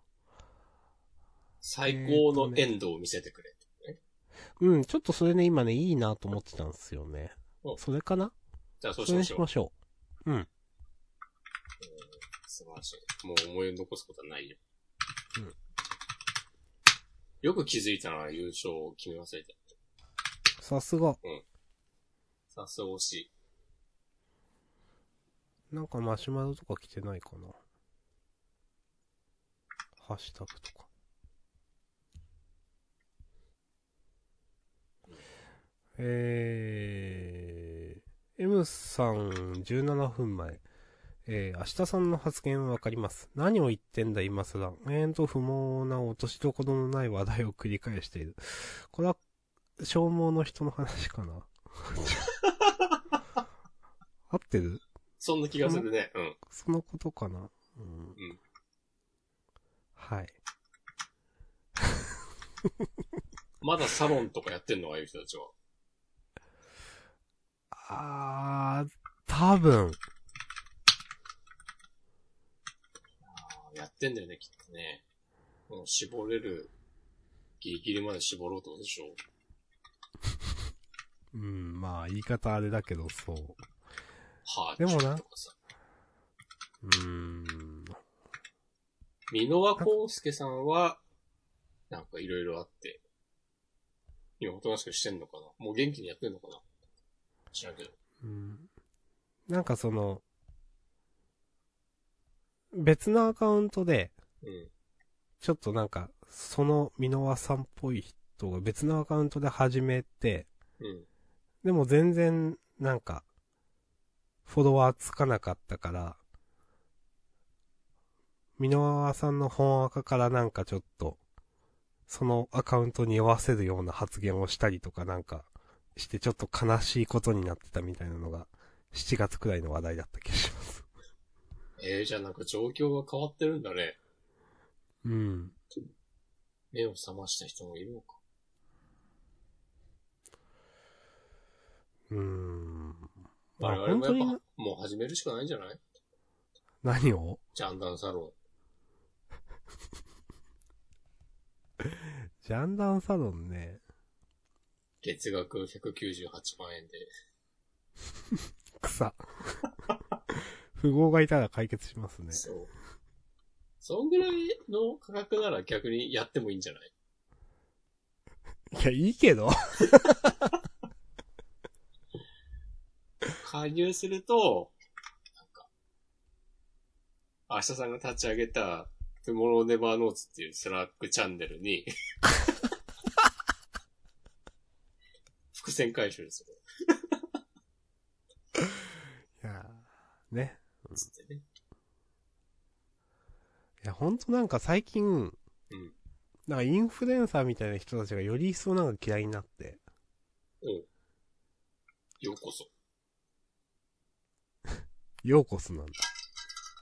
最高のエンドを見せてくれ。うん、ちょっとそれね、今ね、いいなと思ってたんですよねお。それかな？じゃあそうそれしましょう。にしましょう。うん。素晴らしい。もう思い残すことはないよ。うん。よく気づいたな、優勝を決め忘れて。さすが。さすが惜しい。なんかマシュマロとか来てないかな。ハッシュタグとか。えー、M さん17分前。えー、明日さんの発言はわかります。何を言ってんだ今更。えーと不毛な落としどころのない話題を繰り返している。これは、消耗の人の話かな 合ってる？そんな気がするね。うん。そのことかな。うん。うんはい。まだサロンとかやってんのああいう人たちは。あー、多分。あーやってんだよね、きっとね。もう絞れる、ギリギリまで絞ろうってことでしょ うん、まあ、言い方あれだけど、そう。はあ、でもなうーん。箕輪康介さんは、なんかいろいろあって、今おとなしくしてんのかなもう元気にやってんのかな知らんけど。うん。なんかその、別のアカウントで、うん。ちょっとなんか、その箕輪さんっぽい人が別のアカウントで始めて、うん。でも全然、なんか、フォロワーつかなかったから、箕輪さんの本アカからなんかちょっと、そのアカウントに酔わせるような発言をしたりとかなんかしてちょっと悲しいことになってたみたいなのが、7月くらいの話題だった気がします。えー、じゃあなんか状況が変わってるんだね。うん。目を覚ました人もいるのか。うーん。まあ我々もやっぱもう始めるしかないんじゃない？何を？ジャンダンサロ ジャンダンサロンね。ン。月額198万円で。草。富豪がいたら解決しますね。そう。そんぐらいの価格なら逆にやってもいいんじゃない？いや、いいけど。加入すると、なんか、明日さんが立ち上げた、トゥモローネバーノーツっていうスラックチャンネルに、伏線回収する。いやーね。つってね。いや、ほんとなんか最近、うん。なんかインフルエンサーみたいな人たちがより一層なんか嫌いになって。おうようこそ。ようこそなんだ。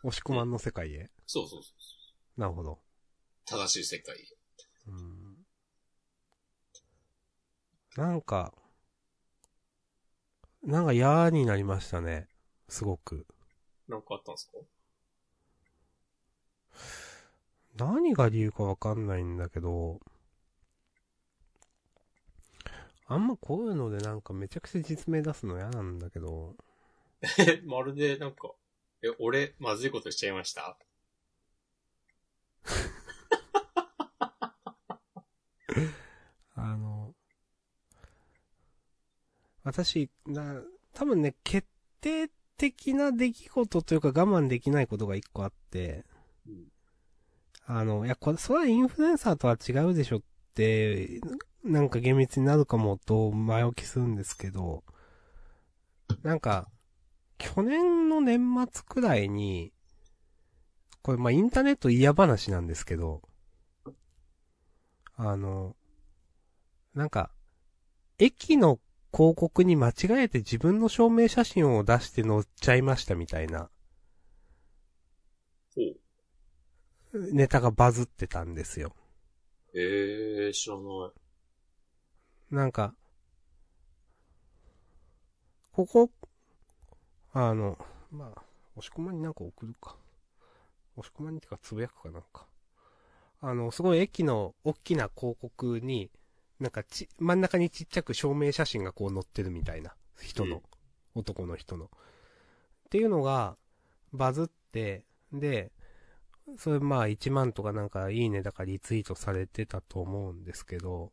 押し込まんの世界へ。そうそうそう。なるほど。正しい世界へ。うん。なんか、なんか嫌になりましたね。すごく。なんかあったんですか？何が理由かわかんないんだけど、あんまこういうのでなんかめちゃくちゃ実名出すの嫌なんだけど、え、まるでなんか、え、俺、まずいことしちゃいました？あの、私、な、多分ね、決定的な出来事というか我慢できないことが一個あって、うん。あの、いや、これ、それはインフルエンサーとは違うでしょって、なんか厳密になるかもと前置きするんですけど、なんか、去年の年末くらいに、これまあインターネット嫌話なんですけど、あの、なんか、駅の広告に間違えて自分の証明写真を出して載っちゃいましたみたいなほう。ネタがバズってたんですよ。えー、知らない。なんか、ここ、あの、まあ、押し込まになんか送るか。押し込まにってかつぶやくかなんか。あの、すごい駅の大きな広告に、なんかち、真ん中にちっちゃく証明写真がこう載ってるみたいな。人の、うん。男の人の。っていうのが、バズって、で、それまあ1万とかなんかいいねだからリツイートされてたと思うんですけど、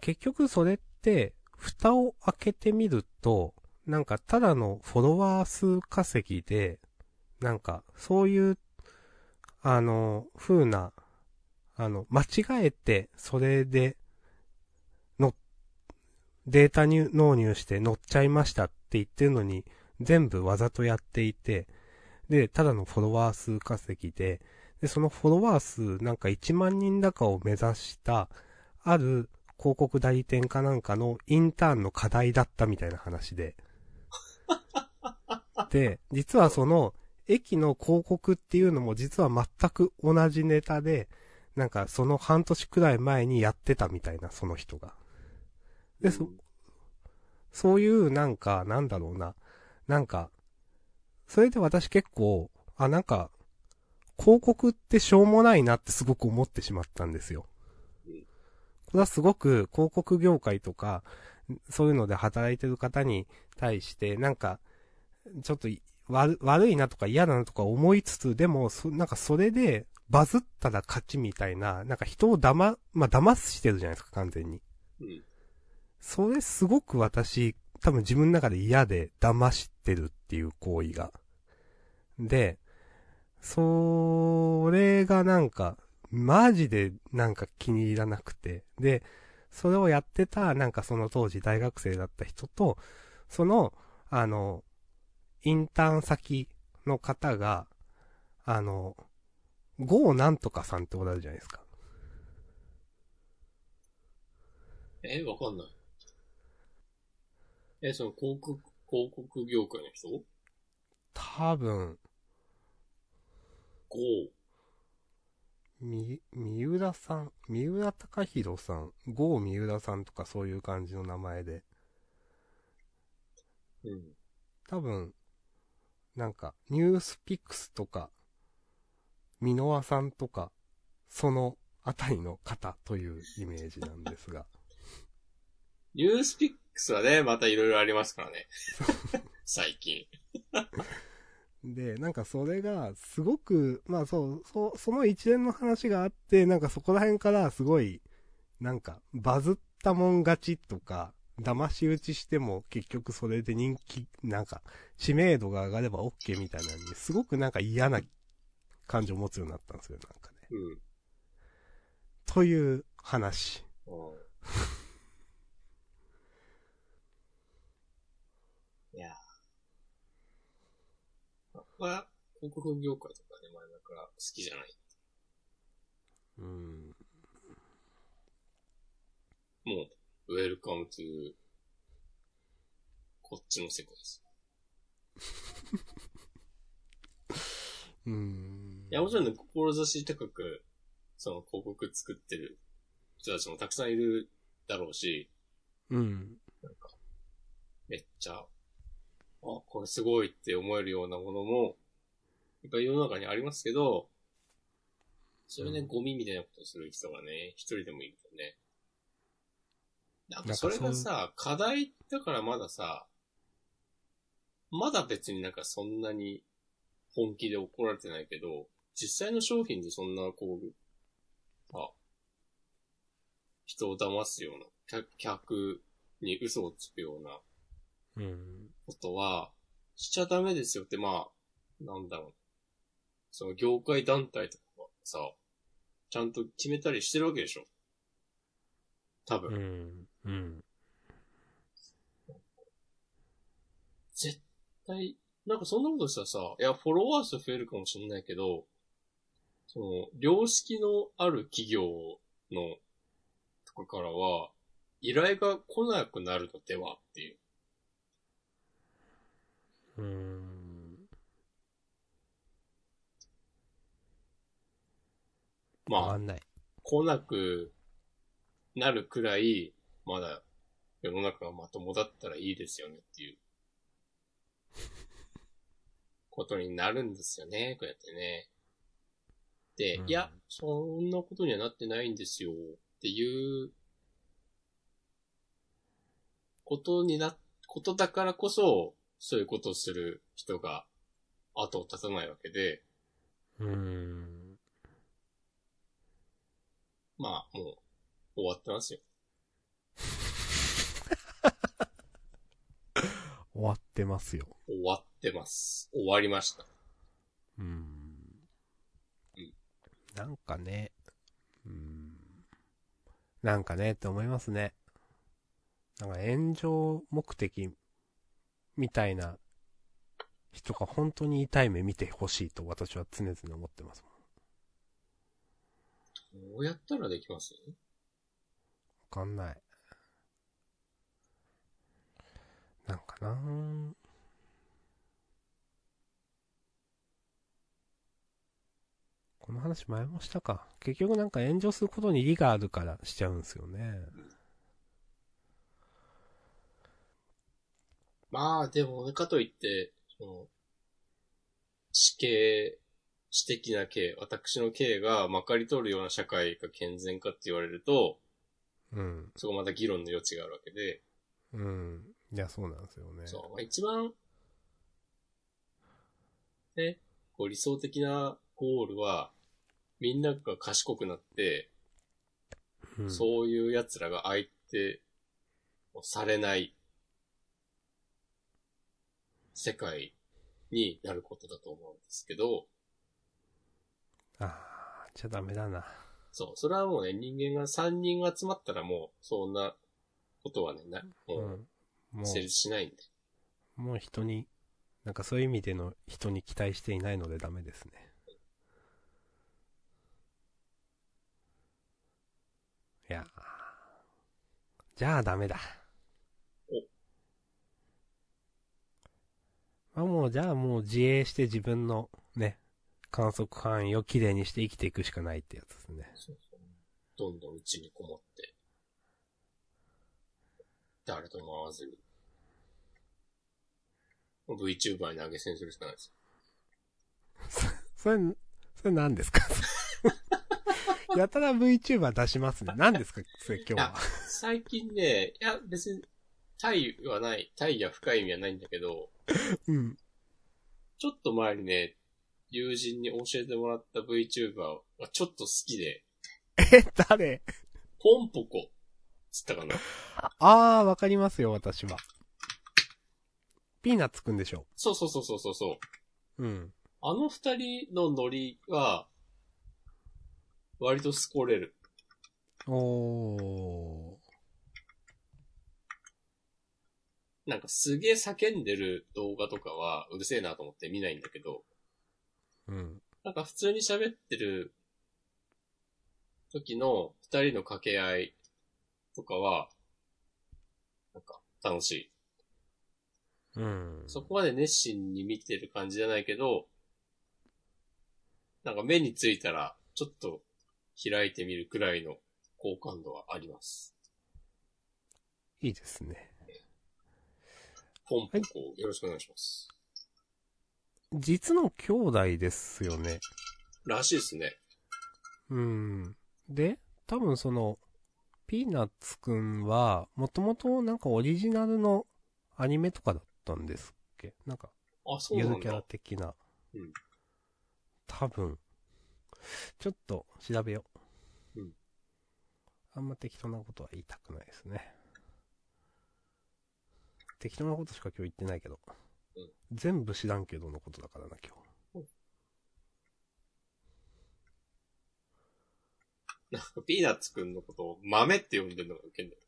結局それって、蓋を開けてみると、なんかただのフォロワー数稼ぎで、なんかそういう、あの、風な、あの、間違えて、それで、の、データ入納入して乗っちゃいましたって言ってるのに、全部わざとやっていて、で、ただのフォロワー数稼ぎで、で、そのフォロワー数なんか1万人高を目指した、ある広告代理店かなんかのインターンの課題だったみたいな話で。で、実はその、駅の広告っていうのも実は全く同じネタで、なんかその半年くらい前にやってたみたいな、その人が。で、そ、そういうなんか、なんだろうな。なんか、それで私結構、あ、なんか、広告ってしょうもないなってすごく思ってしまったんですよ。これはすごく広告業界とか、そういうので働いてる方に対して、なんか、ちょっと悪いなとか嫌だなとか思いつつ、でも、なんかそれでバズったら勝ちみたいな、なんか人を騙、まあ、騙してるじゃないですか、完全に。うん。それすごく私、多分自分の中で嫌で騙してるっていう行為が。で、それがなんか、マジでなんか気に入らなくて。で、それをやってた、なんかその当時大学生だった人と、その、あの、インターン先の方が、あの、ゴーなんとかさんっておられるじゃないですか。え、わかんない。え、その広告、広告業界の人？多分、?5。み、三浦さん、三浦隆弘さん、ゴー三浦さんとかそういう感じの名前で、うん。多分、なんか、ニュースピックスとか、ミノワさんとか、そのあたりの方というイメージなんですが。ニュースピッはね、またいろいろありますからね。最近。で、なんかそれが、すごく、まあそう、そその一連の話があって、なんかそこら辺からすごい、なんか、バズったもん勝ちとか、騙し討ちしても結局それで人気、なんか、知名度が上がれば OK みたいなのに、すごくなんか嫌な感情を持つようになったんですよ、なんかね。うん。という話。うんいやー。僕は、広告業界とかね、前々から好きじゃない。うん。もう、 Welcome to こっちの世界です。うん。いや、もちろんね、志高く、その広告作ってる人たちもたくさんいるだろうし、うん。なんか、めっちゃ、あ、これすごいって思えるようなものも、いっぱい世の中にありますけど、それね、うんゴミみたいなことをする人がね、一人でもいるとね。なんなんかかそれがさ、課題だからまださ、まだ別になんかそんなに本気で怒られてないけど、実際の商品でそんなこう、あ、人を騙すような、客客に嘘をつくようなうん。ことは、しちゃダメですよって、まあ、なんだろう。その業界団体とかはさ、ちゃんと決めたりしてるわけでしょ多分。うん。うん。絶対、なんかそんなことしたらさ、いや、フォロワー数増えるかもしれないけど、その、良識のある企業の、とかからは、依頼が来なくなるのではっていう。うん。まあ。来なくなるくらい、まだ世の中がまともだったらいいですよねっていう、ことになるんですよね、こうやってね。で、うんいや、そんなことにはなってないんですよっていうことにな、ことだからこそ、そういうことをする人が後を絶たないわけで、うーん。まあ、もう、終わってますよ。終わってますよ。終わってます。終わりました。うーんうん。なんかね、うーん。なんかねって思いますね。なんか炎上目的みたいな人が本当に痛い目見てほしいと私は常々思ってますもん。どうやったらできます？わかんない。なんかなぁこの話前もしたか。結局なんか炎上することに利があるからしちゃうんですよね。まあ、でもね、かといって、その、死刑、私的な刑、私の刑がまかり通るような社会が健全かって言われると、うん。そこまた議論の余地があるわけで、うん。いや、そうなんですよね。そう、まあ、一番、ね、こう理想的なゴールは、みんなが賢くなって、うん。そういう奴らが相手をされない世界になることだと思うんですけど、ああ、じゃダメだな。そう、それはもうね、人間が3人集まったらもう、そんなことはね、な、う。もうんも成立しないんで。う、もう人に、なんかそういう意味での人に期待していないのでダメですね。いやーじゃあダメだ。まあもう、じゃあもう自衛して自分のね、観測範囲をきれいにして生きていくしかないってやつですね。そうそうどんどんうちにこもって、誰とも会わずに、VTuber に投げ銭するしかないです。それ、それ何ですか？やたら VTuber 出しますね。何ですか？それ今日は。最近ね、いや、別に、タイはない、タイや深い意味はないんだけど、うん。ちょっと前にね、友人に教えてもらった VTuber がちょっと好きで、え、誰？ポンポコ、つったかな。あー、わかりますよ、私は。ピーナッツくんでしょ？そうそうそうそうそうそう。うん。あの二人のノリは、割とスコれる。おー。なんかすげえ叫んでる動画とかはうるせえなと思って見ないんだけど、うん。なんか普通に喋ってる時の二人の掛け合いとかは、なんか楽しい。うん。そこまで熱心に見てる感じじゃないけど、なんか目についたらちょっと開いてみるくらいの好感度はあります。いいですね。ポンポコ、よろしくお願いします。実の兄弟ですよね。らしいですね。うん。で、多分その、ピーナッツくんは、もともとなんかオリジナルのアニメとかだったんですっけ？なんか、あ、そうなんゆるキャラだ。的な。うん多分。ちょっと調べよう。うんあんま適当なことは言いたくないですね。適当なことしか今日言ってないけど。うん全部知らんけどのことだからな、今日。なんかピーナッツくんのことを豆って呼んでるのがウケんだよ。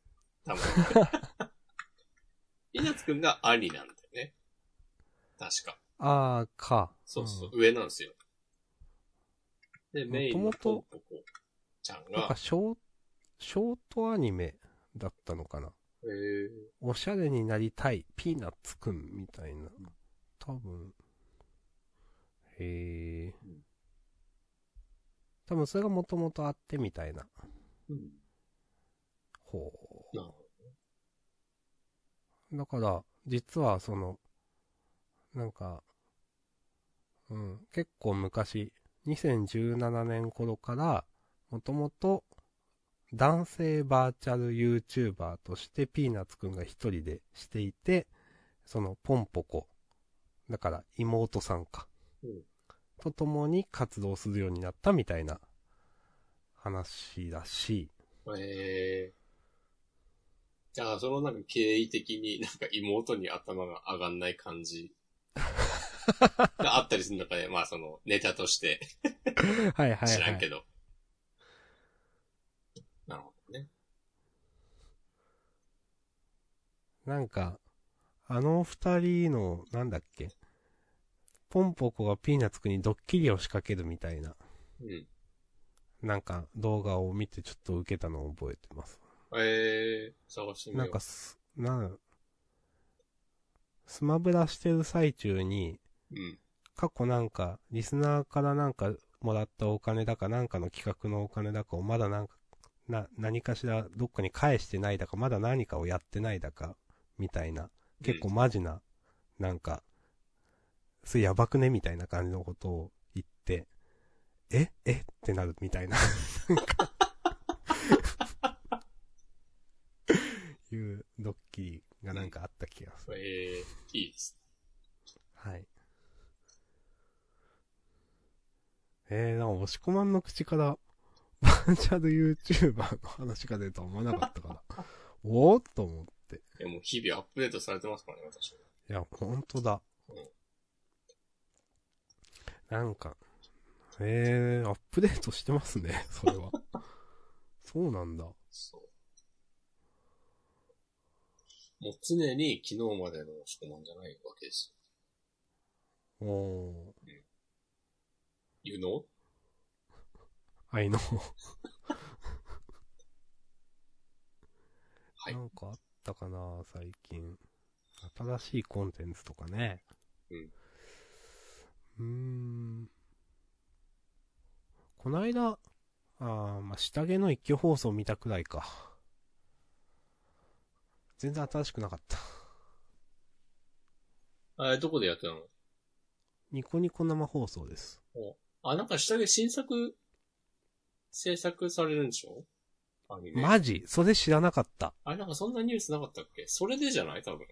たまに。ピーナッツくんが兄なんだよね。確か。あー、か。そうそう、ん上なんですよ。で、メインのポンポコちゃんなんかショートアニメだったのかな。えー、おしゃれになりたい、ピーナッツくんみたいな。多分。へえん。多分それがもともとあってみたいな。うん。ほなるほう。だから、実はその、なんか、うん、結構昔、2017年頃から、もともと男性バーチャル YouTuber としてピーナッツくんが一人でしていて、そのポンポコ、だから妹さんか、うんと共に活動するようになったみたいな話らしい。ええじゃあ、そのなんか経緯的になんか妹に頭が上がんない感じ があったりするのかね。まあそのネタとしてはいはいはい。知らんけど。なるほどね。なんか、あの二人の、なんだっけ、ポンポコがピーナッツくんにドッキリを仕掛けるみたいな、うん。なんか動画を見てちょっと受けたのを覚えてます。ええ探してみよう。なんかす、なん、スマブラしてる最中に、うん。過去なんか、リスナーからなんかもらったお金だかなんかの企画のお金だかをまだなんか、な、何かしらどっかに返してないだか、まだ何かをやってないだか、みたいな、結構マジな、なんか、それやばくね？みたいな感じのことを言って、え？え？ってなるみたいな。なんかいうドッキリがなんかあった気がする。ええいいです。はい。えー、なんか、押し込まんの口から、バーチャル YouTuber の話が出るとは思わなかったから、おーっと思っやもう日々アップデートされてますからね、私は。いや、ほんとだうん。なんか、えー、アップデートしてますね、それは。そうなんだ。そう。もう常に昨日までの押し込まんじゃないわけですよ。おー、You know? 愛の。はいなんかあったかな、最近。新しいコンテンツとかね。うん。うーん。こないだ、あーまあ、下着の一挙放送見たくらいか。全然新しくなかった。あれ、どこでやってたの？ニコニコ生放送です。おあ、なんか下着新作制作されるんでしょ？アニメ。マジ？それ知らなかった。あれ、なんかそんなニュースなかったっけ？それでじゃない？多分。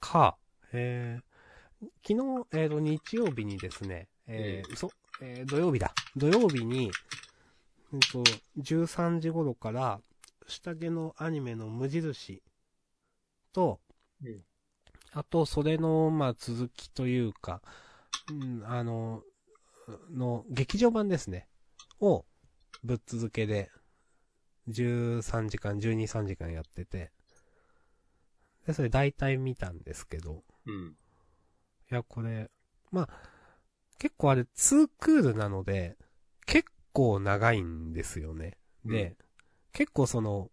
か。えー、昨日、えーと、日曜日にですね、えーそ、えー土曜日だ。土曜日に、うんと、13時頃から、下着のアニメの無印と、うんあと、それの、まあ、続きというか、うん、あの、の、劇場版ですね。を、ぶっ続けで、13時間、12、3時間やってて、で、それ大体見たんですけど、うん。いや、これ、まあ、結構あれ、ツークールなので、結構長いんですよね。で、うん結構その、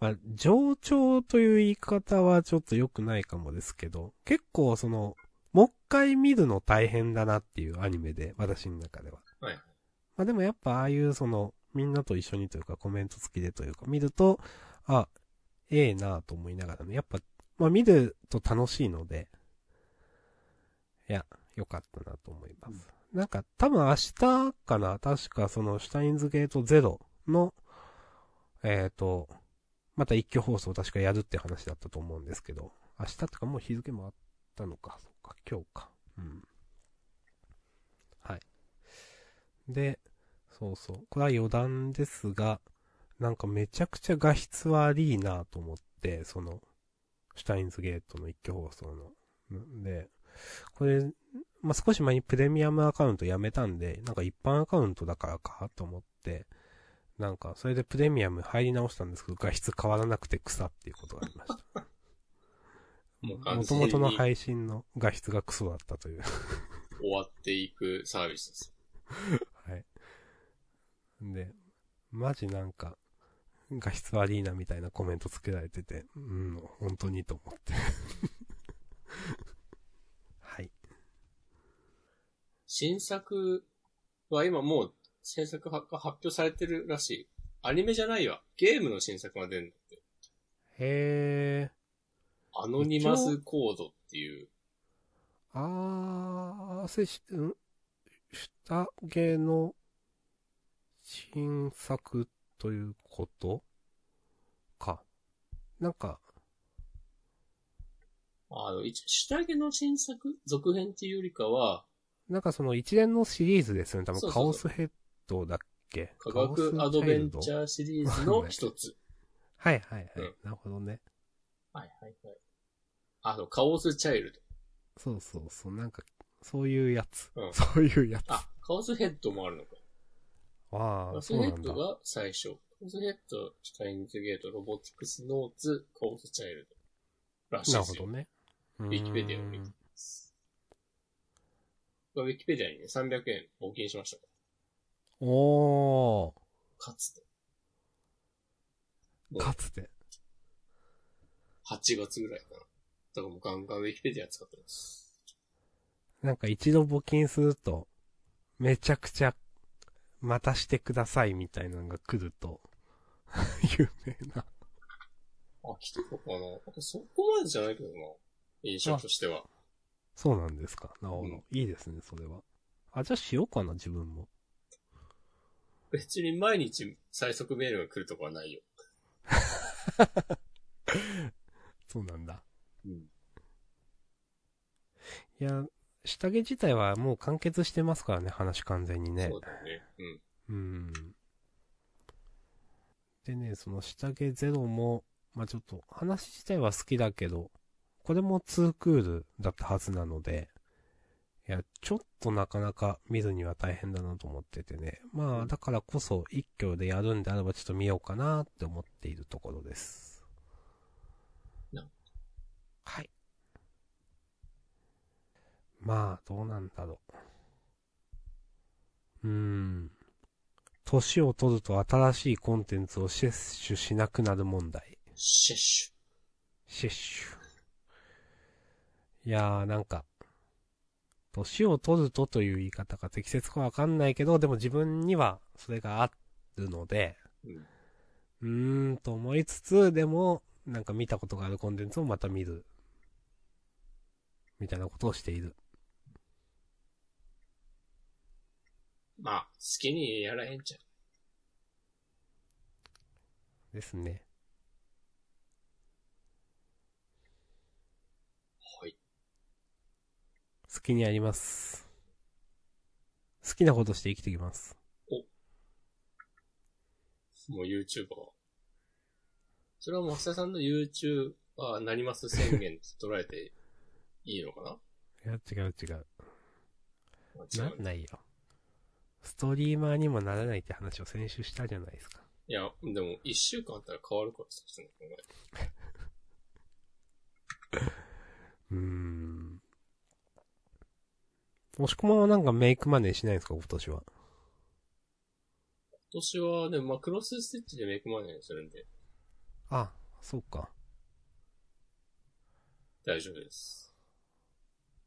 まあ、上調という言い方はちょっと良くないかもですけど、結構その、もう一回見るの大変だなっていうアニメで、私の中では。はい。まあでもやっぱああいうその、みんなと一緒にというかコメント付きでというか見ると、あ、ええなぁと思いながらね、やっぱ、まあ見ると楽しいので、いや、よかったなと思います。なんか多分明日かな確かそのシュタインズゲートゼロの、えっ、と、また一挙放送確かやるって話だったと思うんですけど、明日とかもう日付もあったのか、そっか、今日か。うん。はい。で、そうそう。これは余談ですが、なんかめちゃくちゃ画質悪いなと思って、その、シュタインズゲートの一挙放送の。んで、これ、まあ、少し前にプレミアムアカウントやめたんで、なんか一般アカウントだからかと思って、なんか、それでプレミアム入り直したんですけど、画質変わらなくて草っていうことがありました。もともとの配信の画質がクソだったという。終わっていくサービスです。はい。で、マジなんか、画質悪いなみたいなコメントつけられてて、うん、本当にと思って。はい。新作は今もう制作が発表されてるらしい。アニメじゃないわ。ゲームの新作が出るんだって。へー。アノニマスコードっていう。あー、せし、ん下着の新作ということ？か。なんか、あの、一応、下着の新作？続編っていうよりかは、なんかその一連のシリーズですよね。多分カオスヘッドだっけ？科学アドベンチー。ャーシリーズの一つ。はいはいはい。うんなるほどね。はいはいはい。あの、カオスチャイルド。そうそうそう。なんか、そういうやつ。うんそういうやつ。あ、カオスヘッドもあるのか。あカあ、オスヘッド。が最初。カオスヘッド、シュタインズゲート、ロボティクスノーツ、カオスチャイルド。らしいですよ。なるほどね。ウウィキペディアを見てます。ウィキペディアにね、300円募金しましたかおー、ら。かつて。かつて。8月ぐらいかな。だからもうガンガンウィキペディア使ってます。なんか一度募金すると、めちゃくちゃ、またしてくださいみたいなのが来ると、有名な。あ、来てるのかな？そこまでじゃないけどな。印象としては。そうなんですか？なるほど。うんいいですね、それは。あ、じゃあしようかな、自分も。別に毎日最速メールが来るとかはないよ。そうなんだ。うん。いや、下着自体はもう完結してますからね、話完全にねそう。だよね。うん。うん。でね、その下着ゼロも、まあちょっと話自体は好きだけど、これも2クールだったはずなので、いや、ちょっとなかなか見るには大変だなと思っててね。まあだからこそ一挙でやるんであればちょっと見ようかなって思っているところです。なはい。まあ、どうなんだろう。うーん。年を取ると新しいコンテンツを摂取しなくなる問題。シェッシ摂取。いやー、なんか、年を取るとという言い方が適切かわかんないけど、でも自分にはそれがあるので、ュ。うん。うーんと思いつつ、でも、なんか見たことがあるコンテンツをまた見る。みたいなことをしている。まあ、好きにやらへんじゃん。ですね。はい。好きにやります。好きなことして生きていきます。もう YouTuber。それは増田さんの YouTuber なります宣言と捉えていいのかな？いや、違う違う。違う、ないよ。ストリーマーにもならないって話を先週したじゃないですか。いや、でも一週間あったら変わるからさ、人の考え。うーん。もしくもなんかメイクマネーしないんですか、今年は？今年はね、まあ、クロスステッチでメイクマネーするんであ、そうか。大丈夫です。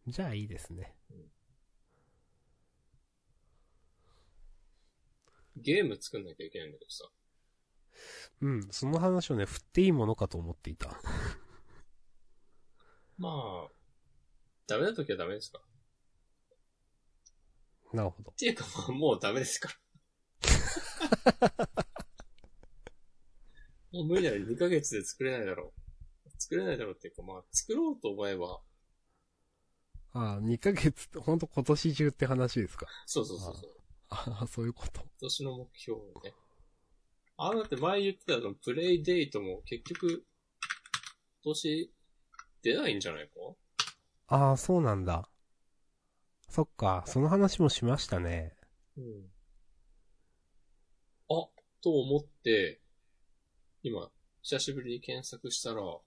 じゃあいいですね。ゲーム作んなきゃいけないんだけどさ。うん、その話をね、振っていいものかと思っていた。まあ、ダメな時はダメですかなるほどっ。ていうか、まあ、もうダメですから。もう無理だよ。2ヶ月で作れないだろう。作れないだろうっていうか、まあ、作ろうと思えば、あ2ヶ月って、ほんと今年中って話ですか。そうそうそうそう。ああ、そういうこと。今年の目標をね。あ、だって前言ってたの、プレイデートも結局、今年出ないんじゃないか？ああ、そうなんだ。そっか、その話もしましたね。うん。あ、と思って、今、久しぶりに検索したら、う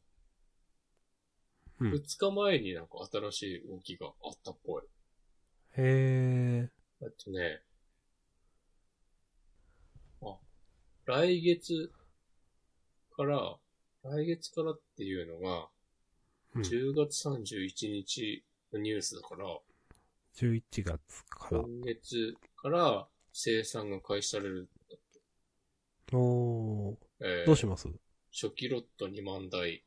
ん2日前になんか新しい動きがあったっぽい。へえ。えっとね、あ、来月から、来月からっていうのが、うん、10月31日のニュースだから、11月から。今月から生産が開始される。おー、えーどうします？初期ロット2万台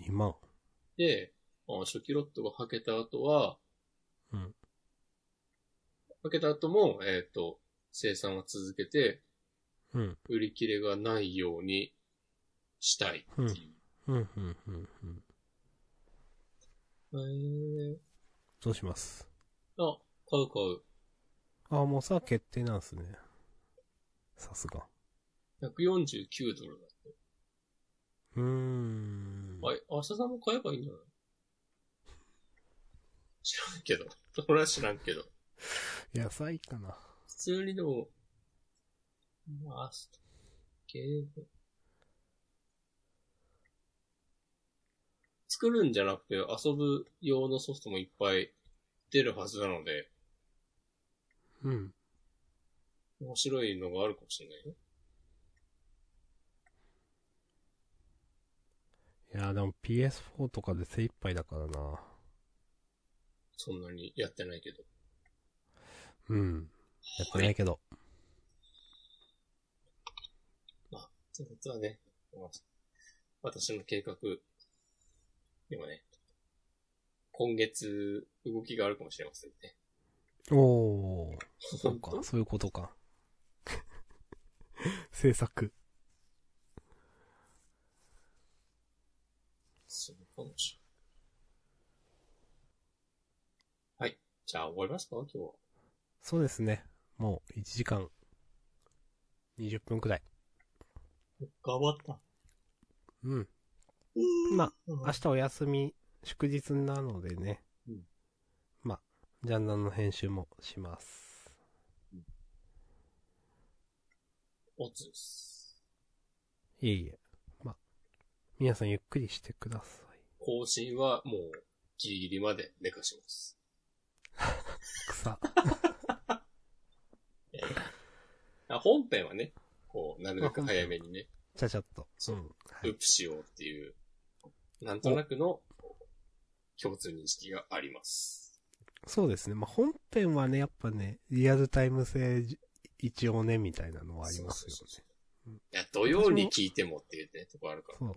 ?2 万。で、あ初期ロットがはけた後は、うん。はけた後も、えっ、と、生産は続けて、うん。売り切れがないようにしたいっていう。うん、うん、うん、うん。へーどうします？あ、買う買う。あ、もうさ、決定なんすね。さすが。149ドルだって。うーん。あれ、明日さんも買えばいいんじゃない？知らんけど。俺は知らんけど。野菜かな。普通にでも、まあ、ゲーム。作るんじゃなくて遊ぶ用のソフトもいっぱい出るはずなので、うん。面白いのがあるかもしれないよ。いや、でも PS4 とかで精一杯だからな。そんなにやってないけど。うん。やってないけど。まあ、ということはね、まあ私の計画でもね、今月動きがあるかもしれませんね。おー。そうか、そういうことか。制作。そうかもしれない。はい。じゃあ終わりますか？今日は。そうですね。もう1時間20分くらい。頑張った。うん。まあ、うん明日お休み、祝日なのでね。うんまあ、ジャンダンの編集もします。おつです。いえいえ。まあ、皆さんゆっくりしてください。更新はもうギリギリまで寝かします。草。あ本編はね、こう、なるべく早めにね、ちゃちゃっと。そううん。はい。ループしようっていう、なんとなくの共通認識があります。そうですね。まあ、本編はね、やっぱね、リアルタイム性一応ね、みたいなのはありますよそうそうそうね。いや、土曜に聞いてもっていうね、とこあるから。そう。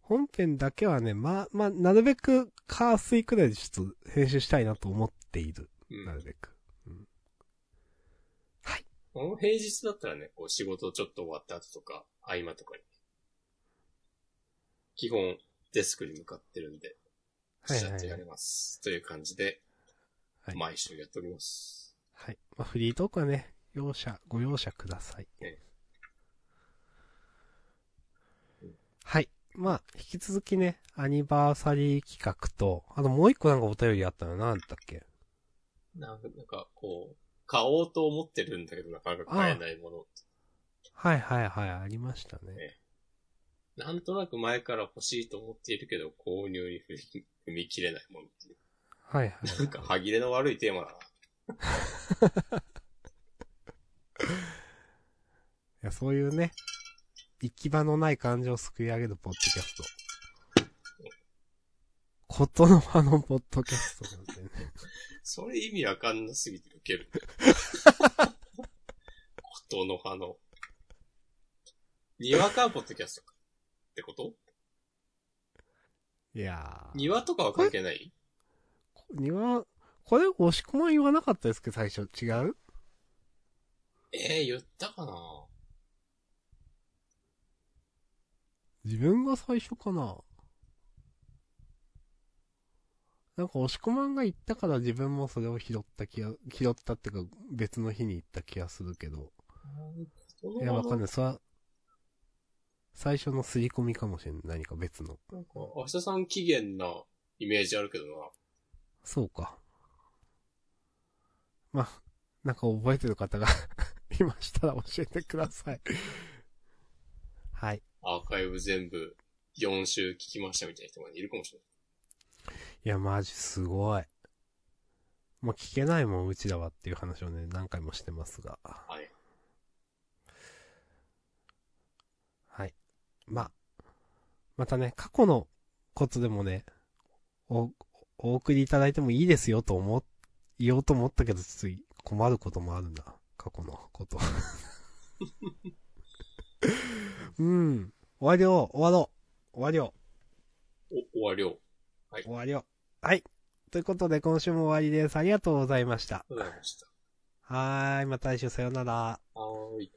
本編だけはね、まあ、まあ、なるべく、カースイくらいでちょっと編集したいなと思っている。うんなるべく。この平日だったらね、こう仕事ちょっと終わった後とか、合間とかに。基本、デスクに向かってるんで、はいはいはいやれます。という感じで、はい毎週やっております。はい。まあ、フリートークはね、容赦、ご容赦ください。えはい。まあ、引き続きね、アニバーサリー企画と、あともう一個なんかお便りあったのなんだっけ？なんかこう、買おうと思ってるんだけど、なかなか買えないもの。はいはいはい、ありましたね。えなんとなく前から欲しいと思っているけど、購入に踏み踏み切れないものっていう。はいはい。なんか歯切れの悪いテーマだな。いや、そういうね、行き場のない感情をすくい上げるポッドキャスト。ことの葉のポッドキャストなんでね。それ意味わかんなすぎてウケる。ことの葉の。にわかポッドキャストか。ってこと？いやー。庭とかは関係ない？庭、これ押し込まん言わなかったですけど、最初。違う？えー、言ったかな？自分が最初かな？なんか押し込まんが言ったから自分もそれを拾った気が、拾ったっていうか別の日に言った気がするけど。いや、わかんない。それは、最初の刷り込みかもしれない。何か別の。なんか、明日さん機嫌なイメージあるけどな。そうか。まあ、なんか覚えてる方が いましたら教えてください。はい。アーカイブ全部4週聞きましたみたいな人がいるかもしれない。いや、マジすごい。もう聞けないもん、うちらはっていう話をね、何回もしてますが。はい。はい。まあ、またね、過去のことでもね、お、お送りいただいてもいいですよと思っ、言おうと思ったけど、つい困ることもあるな。過去のこと。うん。終わりよう、終わろう。終わりよお、終わりを。う。終わりよう。はい。ということで、今週も終わりです。ありがとうございました。ございました。はーい、また来週さよなら。はーい。